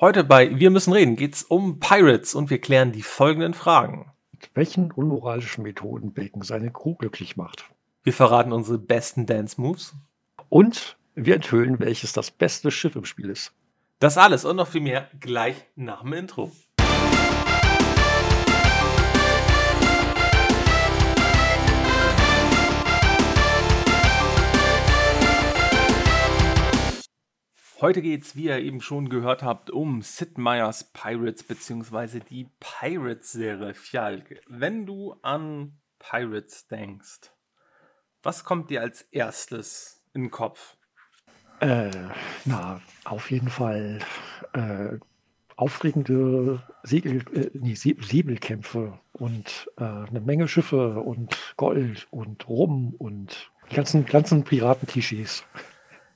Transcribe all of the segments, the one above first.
Heute bei Wir müssen reden geht's um Pirates und wir klären die folgenden Fragen. Mit welchen unmoralischen Methoden Bacon seine Crew glücklich macht? Wir verraten unsere besten Dance Moves. Und wir enthüllen, welches das beste Schiff im Spiel ist. Das alles und noch viel mehr gleich nach dem Intro. Heute geht es, wie ihr eben schon gehört habt, um Sid Meier's Pirates bzw. die Pirates-Serie. Fjalk, wenn du an Pirates denkst, was kommt dir als erstes in den Kopf? Äh, na, auf jeden Fall äh, aufregende Segel, äh, nee, Säbelkämpfe und äh, eine Menge Schiffe und Gold und Rum und die ganzen, ganzen Piratenklischees.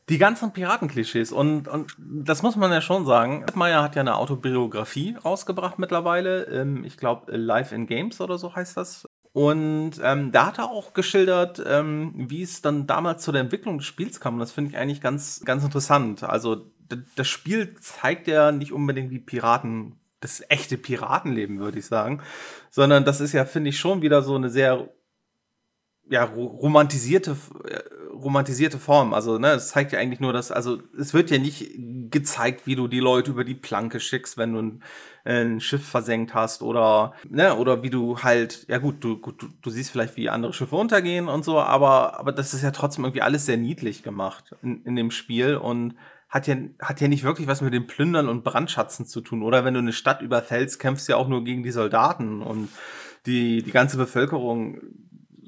Die ganzen Piratenklischees und, und das muss man ja schon sagen. Meyer hat ja eine Autobiografie rausgebracht mittlerweile. Ähm, ich glaube, Live in Games oder so heißt das. Und ähm, da hat er auch geschildert, ähm, wie es dann damals zu der Entwicklung des Spiels kam. Und das finde ich eigentlich ganz, ganz interessant. Also das Spiel zeigt ja nicht unbedingt wie Piraten, das echte Piratenleben, würde ich sagen. Sondern das ist ja, finde ich, schon wieder so eine sehr ja, romantisierte, äh, romantisierte Form. Also, ne, es zeigt ja eigentlich nur, dass, also, es wird ja nicht gezeigt, wie du die Leute über die Planke schickst, wenn du ein, ein Schiff versenkt hast oder, ne, oder wie du halt, ja gut, du, du, du siehst vielleicht, wie andere Schiffe untergehen und so, aber, aber das ist ja trotzdem irgendwie alles sehr niedlich gemacht in, in dem Spiel und hat ja, hat ja nicht wirklich was mit dem Plündern und Brandschatzen zu tun. Oder wenn du eine Stadt überfällst, kämpfst du ja auch nur gegen die Soldaten und die, die ganze Bevölkerung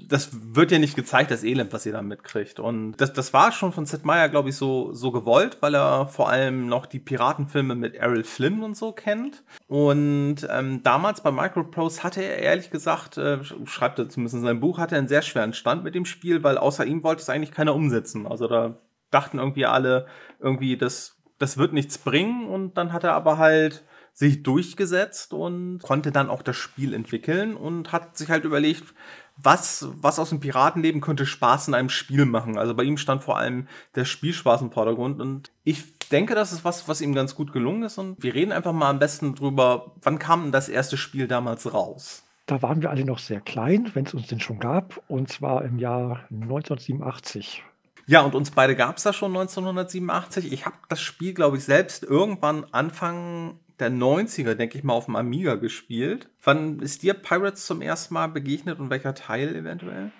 das wird ja nicht gezeigt, das Elend, was ihr da mitkriegt. Und das, das war schon von Sid Meier, glaube ich, so, so gewollt, weil er vor allem noch die Piratenfilme mit Errol Flynn und so kennt. Und ähm, damals bei Microprose hatte er ehrlich gesagt, äh, schreibt er zumindest in seinem Buch, hatte er einen sehr schweren Stand mit dem Spiel, weil außer ihm wollte es eigentlich keiner umsetzen. Also da dachten irgendwie alle, irgendwie, das, das wird nichts bringen. Und dann hat er aber halt sich durchgesetzt und konnte dann auch das Spiel entwickeln und hat sich halt überlegt, was, was aus dem Piratenleben könnte Spaß in einem Spiel machen. Also bei ihm stand vor allem der Spielspaß im Vordergrund und ich denke, das ist was, was ihm ganz gut gelungen ist und wir reden einfach mal am besten drüber, wann kam denn das erste Spiel damals raus? Da waren wir alle noch sehr klein, wenn es uns denn schon gab, und zwar im Jahr 1987. Ja, und uns beide gab es da schon 1987. Ich habe das Spiel, glaube ich, selbst irgendwann Anfang der 90er, denke ich mal, auf dem Amiga gespielt. Wann ist dir Pirates zum ersten Mal begegnet und welcher Teil eventuell?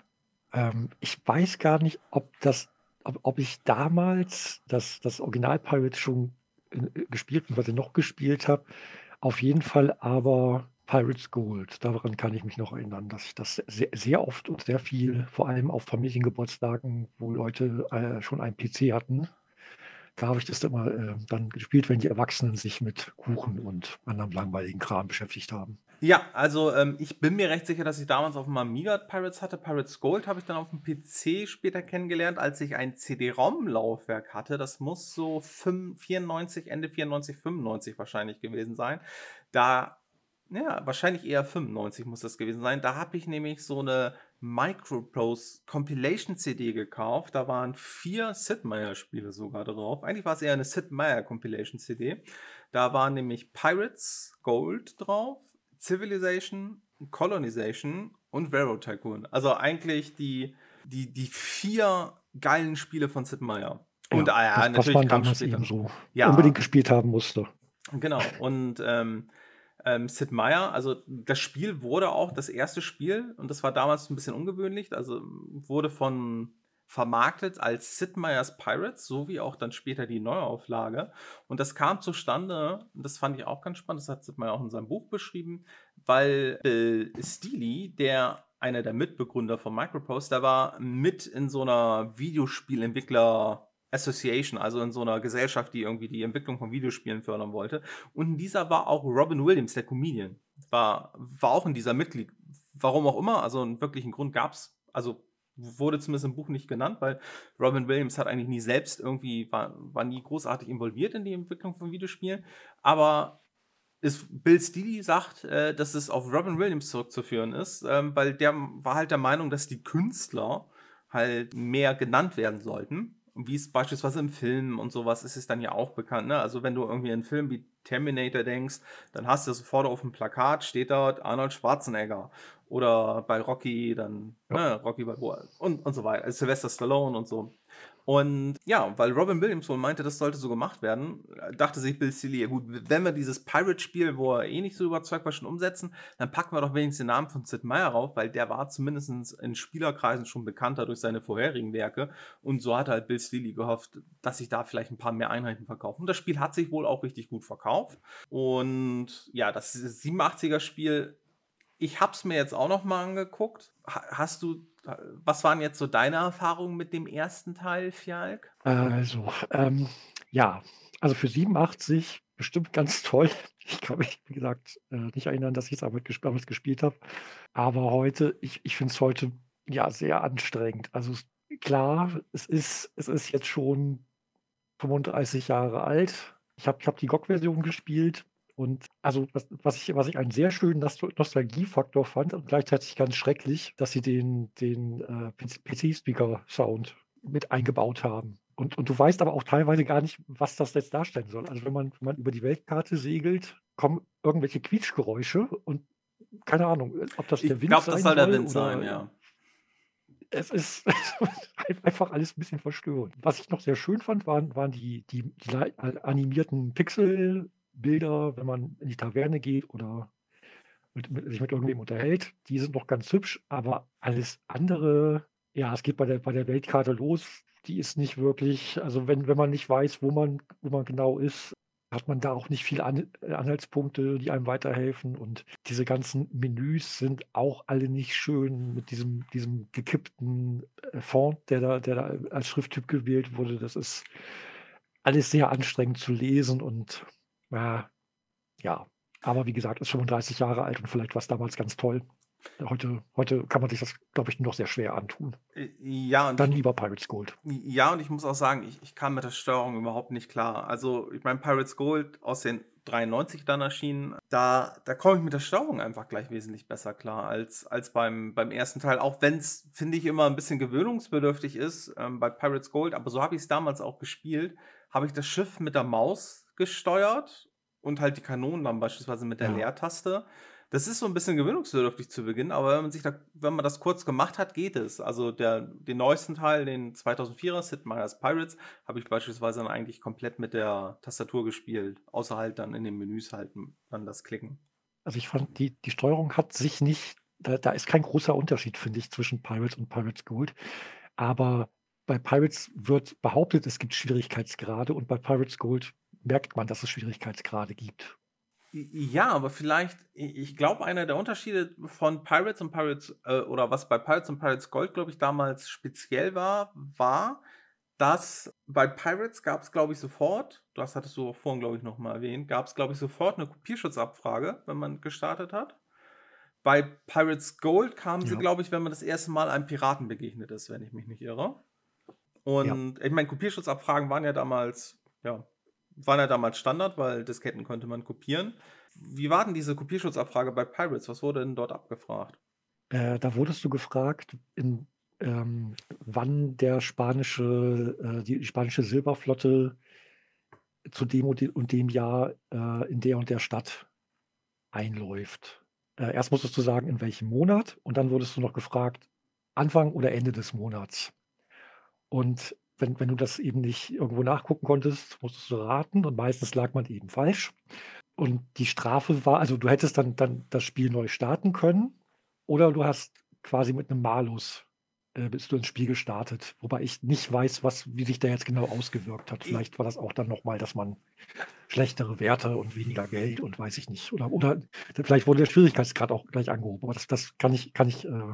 Ähm, ich weiß gar nicht, ob das, ob, ob ich damals das, das Original Pirates schon äh, gespielt und was ich noch gespielt habe. Auf jeden Fall aber Pirates Gold. Daran kann ich mich noch erinnern, dass ich das sehr, sehr oft und sehr viel, vor allem auf Familiengeburtstagen, wo Leute äh, schon einen PC hatten, da habe ich das immer äh, dann gespielt, wenn die Erwachsenen sich mit Kuchen und anderem langweiligen Kram beschäftigt haben. Ja, also ähm, ich bin mir recht sicher, dass ich damals auf dem Amiga Pirates hatte. Pirates Gold habe ich dann auf dem PC später kennengelernt, als ich ein CD-ROM-Laufwerk hatte. Das muss so 5, 94, Ende 94, 95 wahrscheinlich gewesen sein. Da ja, wahrscheinlich eher 95 muss das gewesen sein. Da habe ich nämlich so eine Microprose Compilation CD gekauft. Da waren vier Sid Meier Spiele sogar drauf. Eigentlich war es eher eine Sid Meier Compilation CD. Da waren nämlich Pirates Gold drauf, Civilization, Colonization und Railroad Tycoon. Also eigentlich die, die, die vier geilen Spiele von Sid Meier. Und ja, ah ja, das, natürlich was man damals eben so ja. unbedingt gespielt haben musste. Genau. Und ähm, ähm, Sid Meier, also das Spiel wurde auch das erste Spiel, und das war damals ein bisschen ungewöhnlich, also wurde von vermarktet als Sid Meier's Pirates, so wie auch dann später die Neuauflage. Und das kam zustande, und das fand ich auch ganz spannend, das hat Sid Meier auch in seinem Buch beschrieben, weil Bill Steely, der einer der Mitbegründer von Micropost, der war mit in so einer Videospielentwickler- Association, also in so einer Gesellschaft, die irgendwie die Entwicklung von Videospielen fördern wollte. Und in dieser war auch Robin Williams, der Comedian, war, war auch in dieser Mitglied. Warum auch immer, also einen wirklichen Grund gab es, also wurde zumindest im Buch nicht genannt, weil Robin Williams hat eigentlich nie selbst irgendwie, war, war nie großartig involviert in die Entwicklung von Videospielen. Aber ist, Bill Steely sagt, äh, dass es auf Robin Williams zurückzuführen ist, ähm, weil der war halt der Meinung, dass die Künstler halt mehr genannt werden sollten wie es beispielsweise im Film und sowas ist es dann ja auch bekannt. Ne? Also wenn du irgendwie einen Film wie Terminator denkst, dann hast du sofort auf dem Plakat, steht dort Arnold Schwarzenegger. Oder bei Rocky dann ja. ne, Rocky Balboa und, und so weiter. Also Sylvester Stallone und so. Und ja, weil Robin Williams wohl meinte, das sollte so gemacht werden, dachte sich Bill Sealy, ja gut, wenn wir dieses Pirate-Spiel, wo er eh nicht so überzeugt war, schon umsetzen, dann packen wir doch wenigstens den Namen von Sid Meier rauf, weil der war zumindest in Spielerkreisen schon bekannter durch seine vorherigen Werke. Und so hat halt Bill Sealy gehofft, dass sich da vielleicht ein paar mehr Einheiten verkaufen. Und das Spiel hat sich wohl auch richtig gut verkauft. Und ja, das 87er-Spiel, ich habe es mir jetzt auch noch mal angeguckt. Hast du was waren jetzt so deine Erfahrungen mit dem ersten Teil, Fjalk? Also, ähm, ja, also für 87 bestimmt ganz toll. Ich kann mich, wie gesagt, äh, nicht erinnern, dass ich es damals gesp gespielt habe. Aber heute, ich, ich finde es heute ja sehr anstrengend. Also klar, es ist, es ist jetzt schon 35 Jahre alt. Ich habe ich hab die GOG-Version gespielt und also, was, was, ich, was ich einen sehr schönen Nostalgiefaktor fand und gleichzeitig ganz schrecklich, dass sie den, den äh, PC-Speaker-Sound mit eingebaut haben. Und, und du weißt aber auch teilweise gar nicht, was das jetzt darstellen soll. Also wenn man, wenn man über die Weltkarte segelt, kommen irgendwelche Quietschgeräusche und keine Ahnung, ob das der Wind ist. Ich glaube, das soll der Wind sein, ja. Es ist einfach alles ein bisschen verstörend. Was ich noch sehr schön fand, waren, waren die, die, die animierten Pixel- Bilder, wenn man in die Taverne geht oder mit, mit, sich mit irgendwem unterhält, die sind noch ganz hübsch, aber alles andere, ja, es geht bei der, bei der Weltkarte los, die ist nicht wirklich, also wenn, wenn man nicht weiß, wo man, wo man genau ist, hat man da auch nicht viele An Anhaltspunkte, die einem weiterhelfen. Und diese ganzen Menüs sind auch alle nicht schön mit diesem, diesem gekippten äh, Font, der da, der da als Schrifttyp gewählt wurde. Das ist alles sehr anstrengend zu lesen und ja, ja. Aber wie gesagt, ist 35 Jahre alt und vielleicht war es damals ganz toll. Heute, heute kann man sich das, glaube ich, noch sehr schwer antun. Äh, ja, und Dann lieber Pirates Gold. Ja, und ich muss auch sagen, ich, ich kam mit der Steuerung überhaupt nicht klar. Also, ich meine, Pirates Gold aus den 93 dann erschienen, da, da komme ich mit der Steuerung einfach gleich wesentlich besser klar als, als beim, beim ersten Teil. Auch wenn es, finde ich, immer ein bisschen gewöhnungsbedürftig ist ähm, bei Pirates Gold. Aber so habe ich es damals auch gespielt. Habe ich das Schiff mit der Maus gesteuert und halt die Kanonen dann beispielsweise mit der ja. Leertaste. Das ist so ein bisschen gewöhnungsbedürftig zu Beginn, aber wenn man sich da, wenn man das kurz gemacht hat, geht es. Also der, den neuesten Teil, den 2004er Sid Meier's Pirates, habe ich beispielsweise dann eigentlich komplett mit der Tastatur gespielt, außer halt dann in den Menüs halt dann das Klicken. Also ich fand, die, die Steuerung hat sich nicht, da, da ist kein großer Unterschied, finde ich, zwischen Pirates und Pirates Gold. Aber bei Pirates wird behauptet, es gibt Schwierigkeitsgrade und bei Pirates Gold merkt man, dass es Schwierigkeitsgrade gibt. Ja, aber vielleicht, ich glaube, einer der Unterschiede von Pirates und Pirates, äh, oder was bei Pirates und Pirates Gold, glaube ich, damals speziell war, war, dass bei Pirates gab es, glaube ich, sofort, das hattest du vorhin, glaube ich, nochmal erwähnt, gab es, glaube ich, sofort eine Kopierschutzabfrage, wenn man gestartet hat. Bei Pirates Gold kamen ja. sie, glaube ich, wenn man das erste Mal einem Piraten begegnet ist, wenn ich mich nicht irre. Und ja. ich meine, Kopierschutzabfragen waren ja damals, ja, waren ja damals Standard, weil Disketten konnte man kopieren. Wie war denn diese Kopierschutzabfrage bei Pirates? Was wurde denn dort abgefragt? Äh, da wurdest du gefragt, in, ähm, wann der spanische, äh, die spanische Silberflotte zu dem und dem Jahr äh, in der und der Stadt einläuft. Äh, erst musstest du sagen, in welchem Monat, und dann wurdest du noch gefragt, Anfang oder Ende des Monats. Und wenn, wenn du das eben nicht irgendwo nachgucken konntest, musstest du raten und meistens lag man eben falsch. Und die Strafe war, also du hättest dann, dann das Spiel neu starten können oder du hast quasi mit einem Malus äh, bist du ins Spiel gestartet. Wobei ich nicht weiß, was, wie sich der jetzt genau ausgewirkt hat. Vielleicht war das auch dann nochmal, dass man schlechtere Werte und weniger Geld und weiß ich nicht. Oder, oder vielleicht wurde der Schwierigkeitsgrad auch gleich angehoben. Aber das, das kann ich, kann ich äh,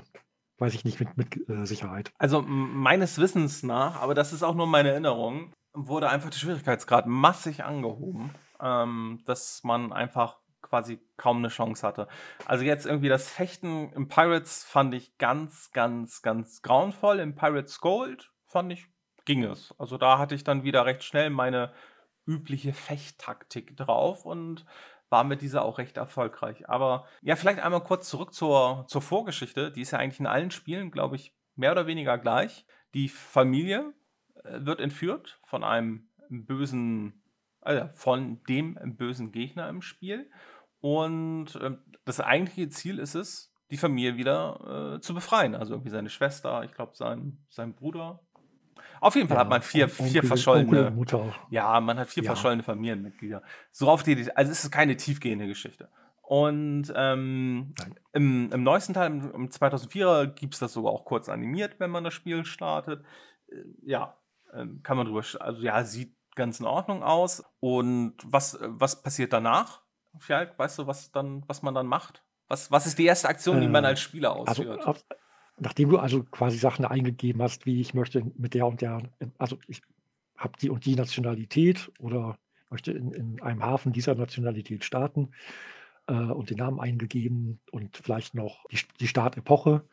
Weiß ich nicht mit, mit äh, Sicherheit. Also meines Wissens nach, aber das ist auch nur meine Erinnerung, wurde einfach der Schwierigkeitsgrad massig angehoben, ähm, dass man einfach quasi kaum eine Chance hatte. Also jetzt irgendwie das Fechten im Pirates fand ich ganz, ganz, ganz grauenvoll. Im Pirates Gold fand ich, ging es. Also da hatte ich dann wieder recht schnell meine übliche Fechttaktik drauf und war mit dieser auch recht erfolgreich. Aber ja, vielleicht einmal kurz zurück zur, zur Vorgeschichte. Die ist ja eigentlich in allen Spielen, glaube ich, mehr oder weniger gleich. Die Familie äh, wird entführt von einem bösen, also von dem bösen Gegner im Spiel. Und äh, das eigentliche Ziel ist es, die Familie wieder äh, zu befreien. Also irgendwie seine Schwester, ich glaube, sein, sein Bruder. Auf jeden Fall ja, hat man vier, Onkel, vier verschollene. Ja, man hat vier ja. verschollene Familienmitglieder. So auf die, also es ist keine tiefgehende Geschichte. Und ähm, im, im, neuesten Teil, im, im 2004er, gibt es das sogar auch kurz animiert, wenn man das Spiel startet. Äh, ja, äh, kann man drüber, also ja, sieht ganz in Ordnung aus. Und was, was passiert danach? Vielleicht, weißt du, was dann, was man dann macht? Was, was ist die erste Aktion, die man äh, als Spieler also ausführt? Also, nachdem du also quasi Sachen eingegeben hast, wie ich möchte mit der und der, also ich habe die und die Nationalität oder möchte in, in einem Hafen dieser Nationalität starten äh, und den Namen eingegeben und vielleicht noch die, die Startepoche.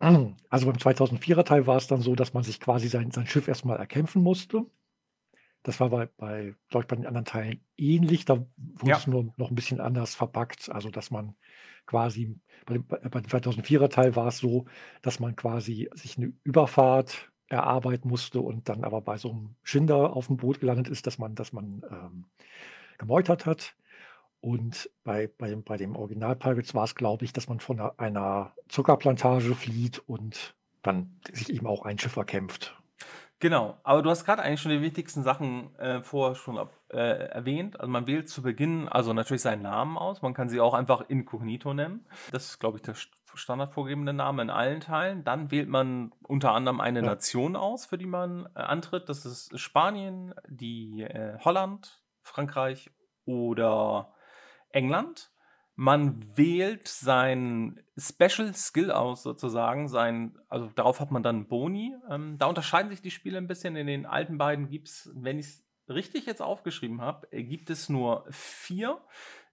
Also beim 2004er Teil war es dann so, dass man sich quasi sein, sein Schiff erstmal erkämpfen musste. Das war bei, bei, glaube ich, bei den anderen Teilen ähnlich. Da wurde ja. es nur noch ein bisschen anders verpackt. Also, dass man quasi, bei dem, bei dem 2004er Teil war es so, dass man quasi sich eine Überfahrt erarbeiten musste und dann aber bei so einem Schinder auf dem Boot gelandet ist, dass man, dass man ähm, gemeutert hat. Und bei, bei, bei dem Original Pirates war es, glaube ich, dass man von einer, einer Zuckerplantage flieht und dann sich eben auch ein Schiff erkämpft. Genau, aber du hast gerade eigentlich schon die wichtigsten Sachen äh, vorher schon ab, äh, erwähnt. Also man wählt zu Beginn also natürlich seinen Namen aus. Man kann sie auch einfach Inkognito nennen. Das ist, glaube ich, der standardvorgegebene Name in allen Teilen. Dann wählt man unter anderem eine ja. Nation aus, für die man äh, antritt. Das ist Spanien, die äh, Holland, Frankreich oder England. Man wählt sein Special Skill aus, sozusagen. Sein, also darauf hat man dann Boni. Ähm, da unterscheiden sich die Spiele ein bisschen. In den alten beiden gibt es, wenn ich es richtig jetzt aufgeschrieben habe, äh, gibt es nur vier.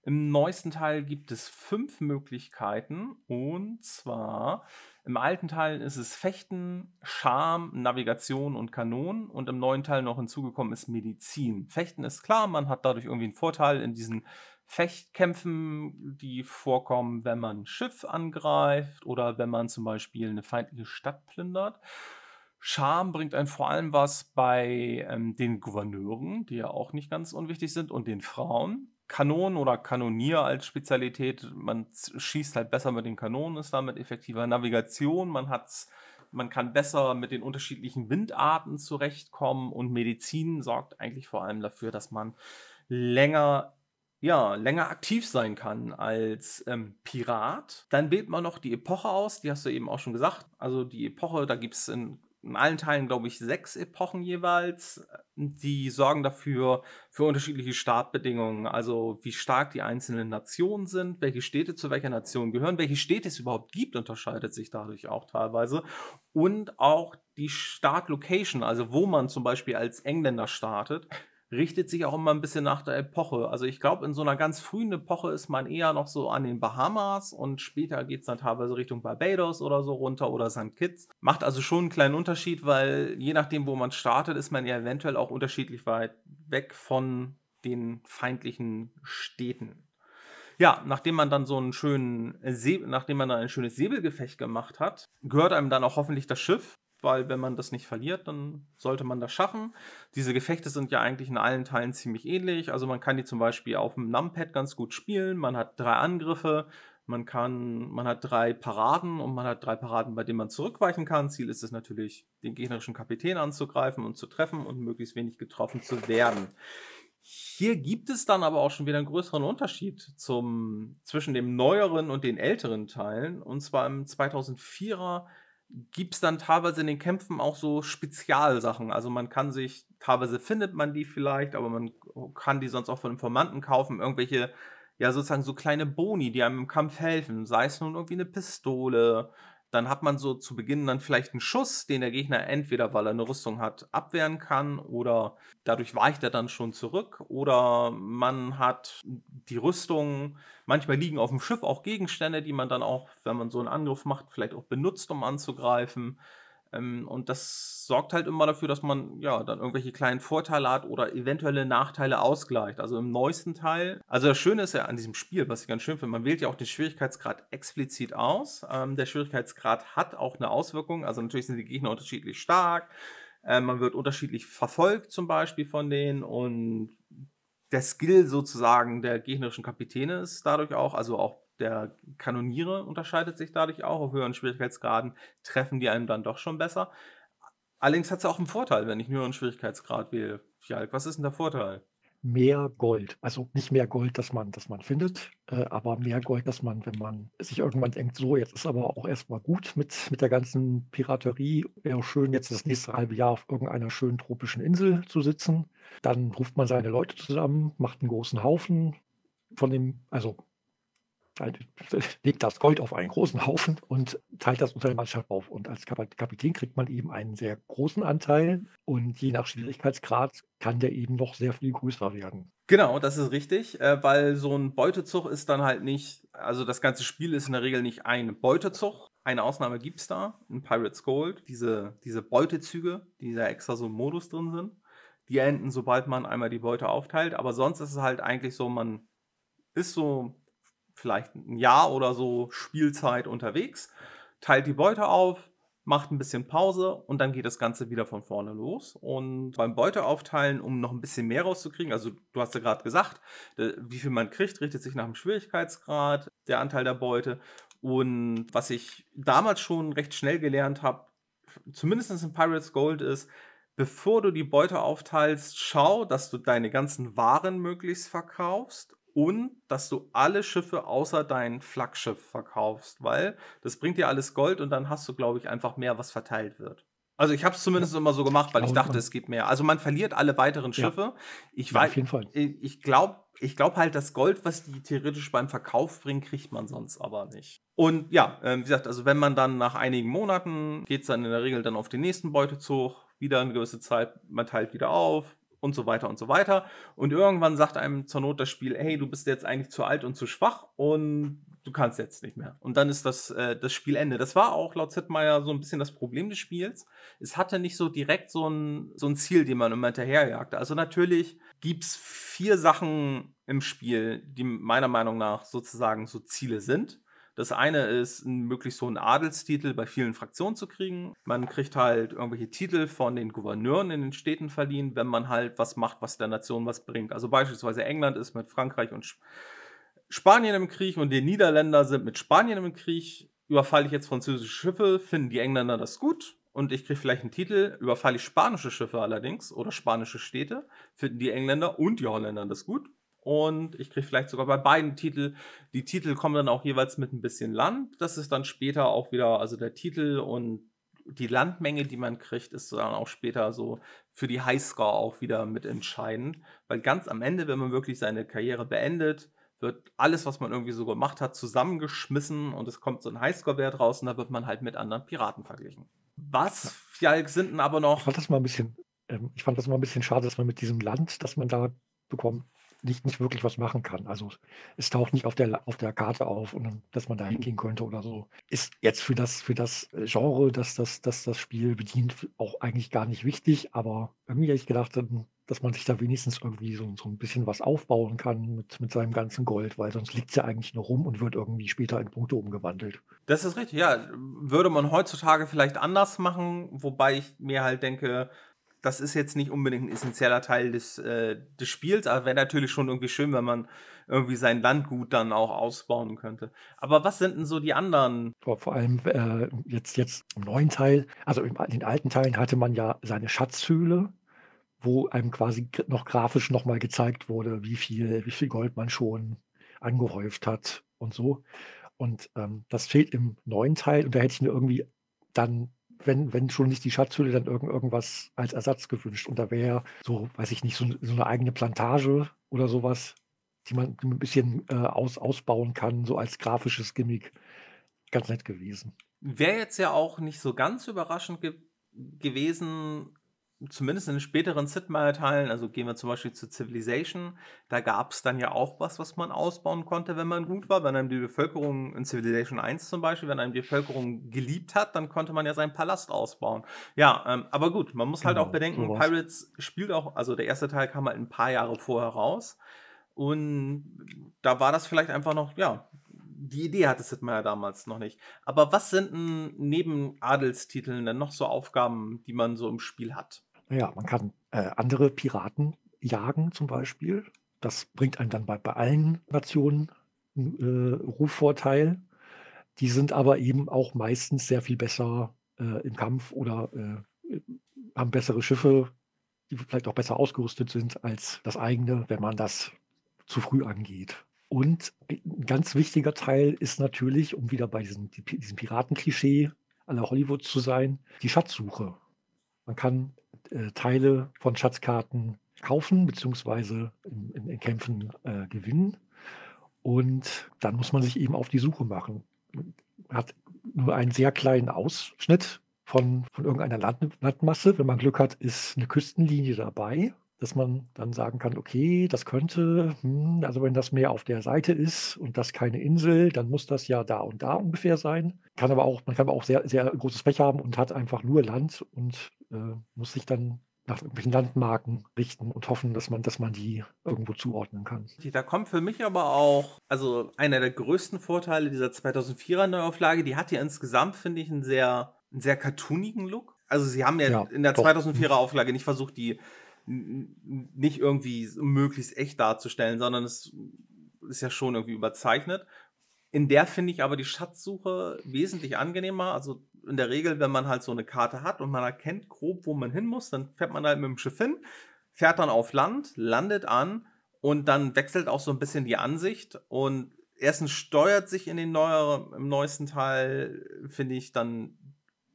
Im neuesten Teil gibt es fünf Möglichkeiten. Und zwar im alten Teil ist es Fechten, Charme, Navigation und Kanonen. Und im neuen Teil noch hinzugekommen ist Medizin. Fechten ist klar, man hat dadurch irgendwie einen Vorteil in diesen Fechtkämpfen, die vorkommen, wenn man ein Schiff angreift oder wenn man zum Beispiel eine feindliche Stadt plündert. Charme bringt einen vor allem was bei ähm, den Gouverneuren, die ja auch nicht ganz unwichtig sind, und den Frauen. Kanonen oder Kanonier als Spezialität, man schießt halt besser mit den Kanonen, ist damit effektiver. Navigation, man hat's man kann besser mit den unterschiedlichen Windarten zurechtkommen und Medizin sorgt eigentlich vor allem dafür, dass man länger ja, länger aktiv sein kann als ähm, Pirat. Dann wählt man noch die Epoche aus, die hast du eben auch schon gesagt. Also die Epoche, da gibt es in, in, allen Teilen, glaube ich, sechs Epochen jeweils. Die sorgen dafür für unterschiedliche Startbedingungen. Also wie stark die einzelnen Nationen sind, welche Städte zu welcher Nation gehören, welche Städte es überhaupt gibt, unterscheidet sich dadurch auch teilweise. Und auch die Startlocation, also wo man zum Beispiel als Engländer startet richtet sich auch immer ein bisschen nach der Epoche. Also ich glaube, in so einer ganz frühen Epoche ist man eher noch so an den Bahamas und später geht es dann teilweise Richtung Barbados oder so runter oder St. Kitts. Macht also schon einen kleinen Unterschied, weil je nachdem, wo man startet, ist man ja eventuell auch unterschiedlich weit weg von den feindlichen Städten. Ja, nachdem man dann so einen schönen See nachdem man dann ein schönes Säbelgefecht gemacht hat, gehört einem dann auch hoffentlich das Schiff weil wenn man das nicht verliert, dann sollte man das schaffen. Diese Gefechte sind ja eigentlich in allen Teilen ziemlich ähnlich. Also man kann die zum Beispiel auf dem Numpad ganz gut spielen. Man hat drei Angriffe, man kann, man hat drei Paraden und man hat drei Paraden, bei denen man zurückweichen kann. Ziel ist es natürlich, den gegnerischen Kapitän anzugreifen und zu treffen und möglichst wenig getroffen zu werden. Hier gibt es dann aber auch schon wieder einen größeren Unterschied zum, zwischen dem neueren und den älteren Teilen. Und zwar im 2004er gibt es dann teilweise in den Kämpfen auch so Spezialsachen. Also man kann sich, teilweise findet man die vielleicht, aber man kann die sonst auch von Informanten kaufen. Irgendwelche, ja sozusagen so kleine Boni, die einem im Kampf helfen. Sei es nun irgendwie eine Pistole, dann hat man so zu Beginn dann vielleicht einen Schuss, den der Gegner entweder, weil er eine Rüstung hat, abwehren kann oder dadurch weicht er dann schon zurück oder man hat die Rüstung, manchmal liegen auf dem Schiff auch Gegenstände, die man dann auch, wenn man so einen Angriff macht, vielleicht auch benutzt, um anzugreifen. Ähm, und das sorgt halt immer dafür, dass man ja dann irgendwelche kleinen Vorteile hat oder eventuelle Nachteile ausgleicht. Also im neuesten Teil, also das Schöne ist ja an diesem Spiel, was ich ganz schön finde, man wählt ja auch den Schwierigkeitsgrad explizit aus. Ähm, der Schwierigkeitsgrad hat auch eine Auswirkung. Also natürlich sind die Gegner unterschiedlich stark. Äh, man wird unterschiedlich verfolgt, zum Beispiel von denen. Und der Skill sozusagen der gegnerischen Kapitäne ist dadurch auch, also auch der Kanoniere unterscheidet sich dadurch auch. Auf höheren Schwierigkeitsgraden treffen die einem dann doch schon besser. Allerdings hat es auch einen Vorteil, wenn ich nur einen Schwierigkeitsgrad wähle. Fjalk, was ist denn der Vorteil? mehr Gold. Also nicht mehr Gold, das man, das man findet, äh, aber mehr Gold, dass man, wenn man sich irgendwann denkt, so, jetzt ist aber auch erstmal gut mit, mit der ganzen Piraterie, wäre schön, jetzt das nächste halbe Jahr auf irgendeiner schönen tropischen Insel zu sitzen. Dann ruft man seine Leute zusammen, macht einen großen Haufen von dem, also legt das Gold auf einen großen Haufen und teilt das unter der Mannschaft auf. Und als Kapitän kriegt man eben einen sehr großen Anteil und je nach Schwierigkeitsgrad kann der eben noch sehr viel größer werden. Genau, das ist richtig, äh, weil so ein Beutezug ist dann halt nicht, also das ganze Spiel ist in der Regel nicht ein Beutezug. Eine Ausnahme gibt es da, in Pirates Gold, diese, diese Beutezüge, die da extra so im Modus drin sind. Die enden, sobald man einmal die Beute aufteilt, aber sonst ist es halt eigentlich so, man ist so vielleicht ein Jahr oder so Spielzeit unterwegs, teilt die Beute auf, macht ein bisschen Pause und dann geht das Ganze wieder von vorne los. Und beim Beuteaufteilen, um noch ein bisschen mehr rauszukriegen, also du hast ja gerade gesagt, wie viel man kriegt, richtet sich nach dem Schwierigkeitsgrad, der Anteil der Beute. Und was ich damals schon recht schnell gelernt habe, zumindest in Pirates Gold ist, bevor du die Beute aufteilst, schau, dass du deine ganzen Waren möglichst verkaufst und dass du alle Schiffe außer dein Flaggschiff verkaufst, weil das bringt dir alles Gold und dann hast du, glaube ich, einfach mehr, was verteilt wird. Also ich habe es zumindest ja. immer so gemacht, weil ich dachte, es gibt mehr. Also man verliert alle weiteren Schiffe. Ja. Ich ja, weiß, auf jeden Fall. Ich glaube, ich glaube halt, das Gold, was die theoretisch beim Verkauf bringen, kriegt man sonst aber nicht. Und ja, äh, wie gesagt, also wenn man dann nach einigen Monaten geht es dann in der Regel dann auf den nächsten Beutezug, wieder eine gewisse Zeit, man teilt wieder auf, und so weiter und so weiter. Und irgendwann sagt einem zur Not das Spiel, hey, du bist jetzt eigentlich zu alt und zu schwach und du kannst jetzt nicht mehr. Und dann ist das, äh, das Spielende. Das war auch laut Zittmeier so ein bisschen das Problem des Spiels. Es hatte nicht so direkt so ein, so ein Ziel, den man immer hinterherjagte. Also natürlich gibt es vier Sachen im Spiel, die meiner Meinung nach sozusagen so Ziele sind. Das eine ist, möglichst so einen Adelstitel bei vielen Fraktionen zu kriegen. Man kriegt halt irgendwelche Titel von den Gouverneuren in den Städten verliehen, wenn man halt was macht, was der Nation was bringt. Also beispielsweise England ist mit Frankreich und Sp Spanien im Krieg und die Niederländer sind mit Spanien im Krieg. Überfalle ich jetzt französische Schiffe, finden die Engländer das gut und ich kriege vielleicht einen Titel, überfalle ich spanische Schiffe allerdings oder spanische Städte, finden die Engländer und die Holländer das gut und ich kriege vielleicht sogar bei beiden Titel, die Titel kommen dann auch jeweils mit ein bisschen Land. Das ist dann später auch wieder, also der Titel und die Landmenge, die man kriegt, ist dann auch später so für die Highscore auch wieder mitentscheidend. Weil ganz am Ende, wenn man wirklich seine Karriere beendet, wird alles, was man irgendwie so gemacht hat, zusammengeschmissen und es kommt so ein Highscore-Wert raus und da wird man halt mit anderen Piraten verglichen. Was Fjalk sind denn aber noch. Ich fand das mal ein bisschen, ähm, ich fand das mal ein bisschen schade, dass man mit diesem Land, das man da bekommt, nicht, nicht wirklich was machen kann. Also es taucht nicht auf der, auf der Karte auf, und dass man da hingehen könnte oder so. Ist jetzt für das, für das Genre, das das, das das Spiel bedient, auch eigentlich gar nicht wichtig. Aber irgendwie hätte ich gedacht, dass man sich da wenigstens irgendwie so, so ein bisschen was aufbauen kann mit, mit seinem ganzen Gold, weil sonst liegt es ja eigentlich nur rum und wird irgendwie später in Punkte umgewandelt. Das ist richtig, ja. Würde man heutzutage vielleicht anders machen, wobei ich mir halt denke, das ist jetzt nicht unbedingt ein essentieller Teil des, äh, des Spiels, aber wäre natürlich schon irgendwie schön, wenn man irgendwie sein Landgut dann auch ausbauen könnte. Aber was sind denn so die anderen? Vor, allem äh, jetzt, jetzt im neuen Teil, also in den alten Teilen hatte man ja seine Schatzhöhle, wo einem quasi noch grafisch nochmal gezeigt wurde, wie viel, wie viel Gold man schon angehäuft hat und so. Und ähm, das fehlt im neuen Teil und da hätte ich mir irgendwie dann wenn, wenn schon nicht die Schatzhülle, dann irgend, irgendwas als Ersatz gewünscht. Und da wäre so, weiß ich nicht, so, so, eine eigene Plantage oder sowas, die man ein bisschen äh, aus, ausbauen kann, so als grafisches Gimmick. Ganz nett gewesen. Wäre jetzt ja auch nicht so ganz überraschend ge gewesen, zumindest in den späteren Sid Meier-Teilen, also gehen wir zum Beispiel zu Civilization, da gab es dann ja auch was, was man ausbauen konnte, wenn man gut war. Wenn einem die Bevölkerung in Civilization 1 zum Beispiel, wenn einem die Bevölkerung geliebt hat, dann konnte man ja seinen Palast ausbauen. Ja, ähm, aber gut, man muss genau, halt auch genau, bedenken, sowas. Pirates spielt auch, also der erste Teil kam halt ein paar Jahre vorher raus. Und da war das vielleicht einfach noch, ja, die Idee hatte Sid Meier damals noch nicht. Aber was sind denn neben Adelstiteln denn noch so Aufgaben, die man so im Spiel hat? Naja, man kann äh, andere Piraten jagen zum Beispiel. Das bringt einem dann bei, bei allen Nationen einen äh, Rufvorteil. Die sind aber eben auch meistens sehr viel besser äh, im Kampf oder äh, haben bessere Schiffe, die vielleicht auch besser ausgerüstet sind als das eigene, wenn man das zu früh angeht. Und ein ganz wichtiger Teil ist natürlich, um wieder bei diesem, diesem Piratenklischee aller Hollywood zu sein, die Schatzsuche. Man kann äh, Teile von Schatzkarten kaufen, beziehungsweise in, in, in Kämpfen äh, gewinnen. Und dann muss man sich eben auf die Suche machen. Man hat nur einen sehr kleinen Ausschnitt von, von irgendeiner Land Landmasse. Wenn man Glück hat, ist eine Küstenlinie dabei dass man dann sagen kann, okay, das könnte, hm, also wenn das mehr auf der Seite ist und das keine Insel, dann muss das ja da und da ungefähr sein. Kann aber auch, man kann aber auch sehr, sehr großes Pech haben und hat einfach nur Land und äh, muss sich dann nach irgendwelchen Landmarken richten und hoffen, dass man, dass man die irgendwo zuordnen kann. Da kommt für mich aber auch, also einer der größten Vorteile dieser 2004er Neuauflage, die hat ja insgesamt, finde ich, einen sehr, einen sehr cartoonigen Look. Also sie haben ja, ja in der doch. 2004er Auflage nicht versucht, die nicht irgendwie möglichst echt darzustellen, sondern es ist ja schon irgendwie überzeichnet. In der finde ich aber die Schatzsuche wesentlich angenehmer. Also in der Regel, wenn man halt so eine Karte hat und man erkennt grob, wo man hin muss, dann fährt man halt mit dem Schiff hin, fährt dann auf Land, landet an und dann wechselt auch so ein bisschen die Ansicht. Und erstens steuert sich in den neuer, im neuesten Teil, finde ich, dann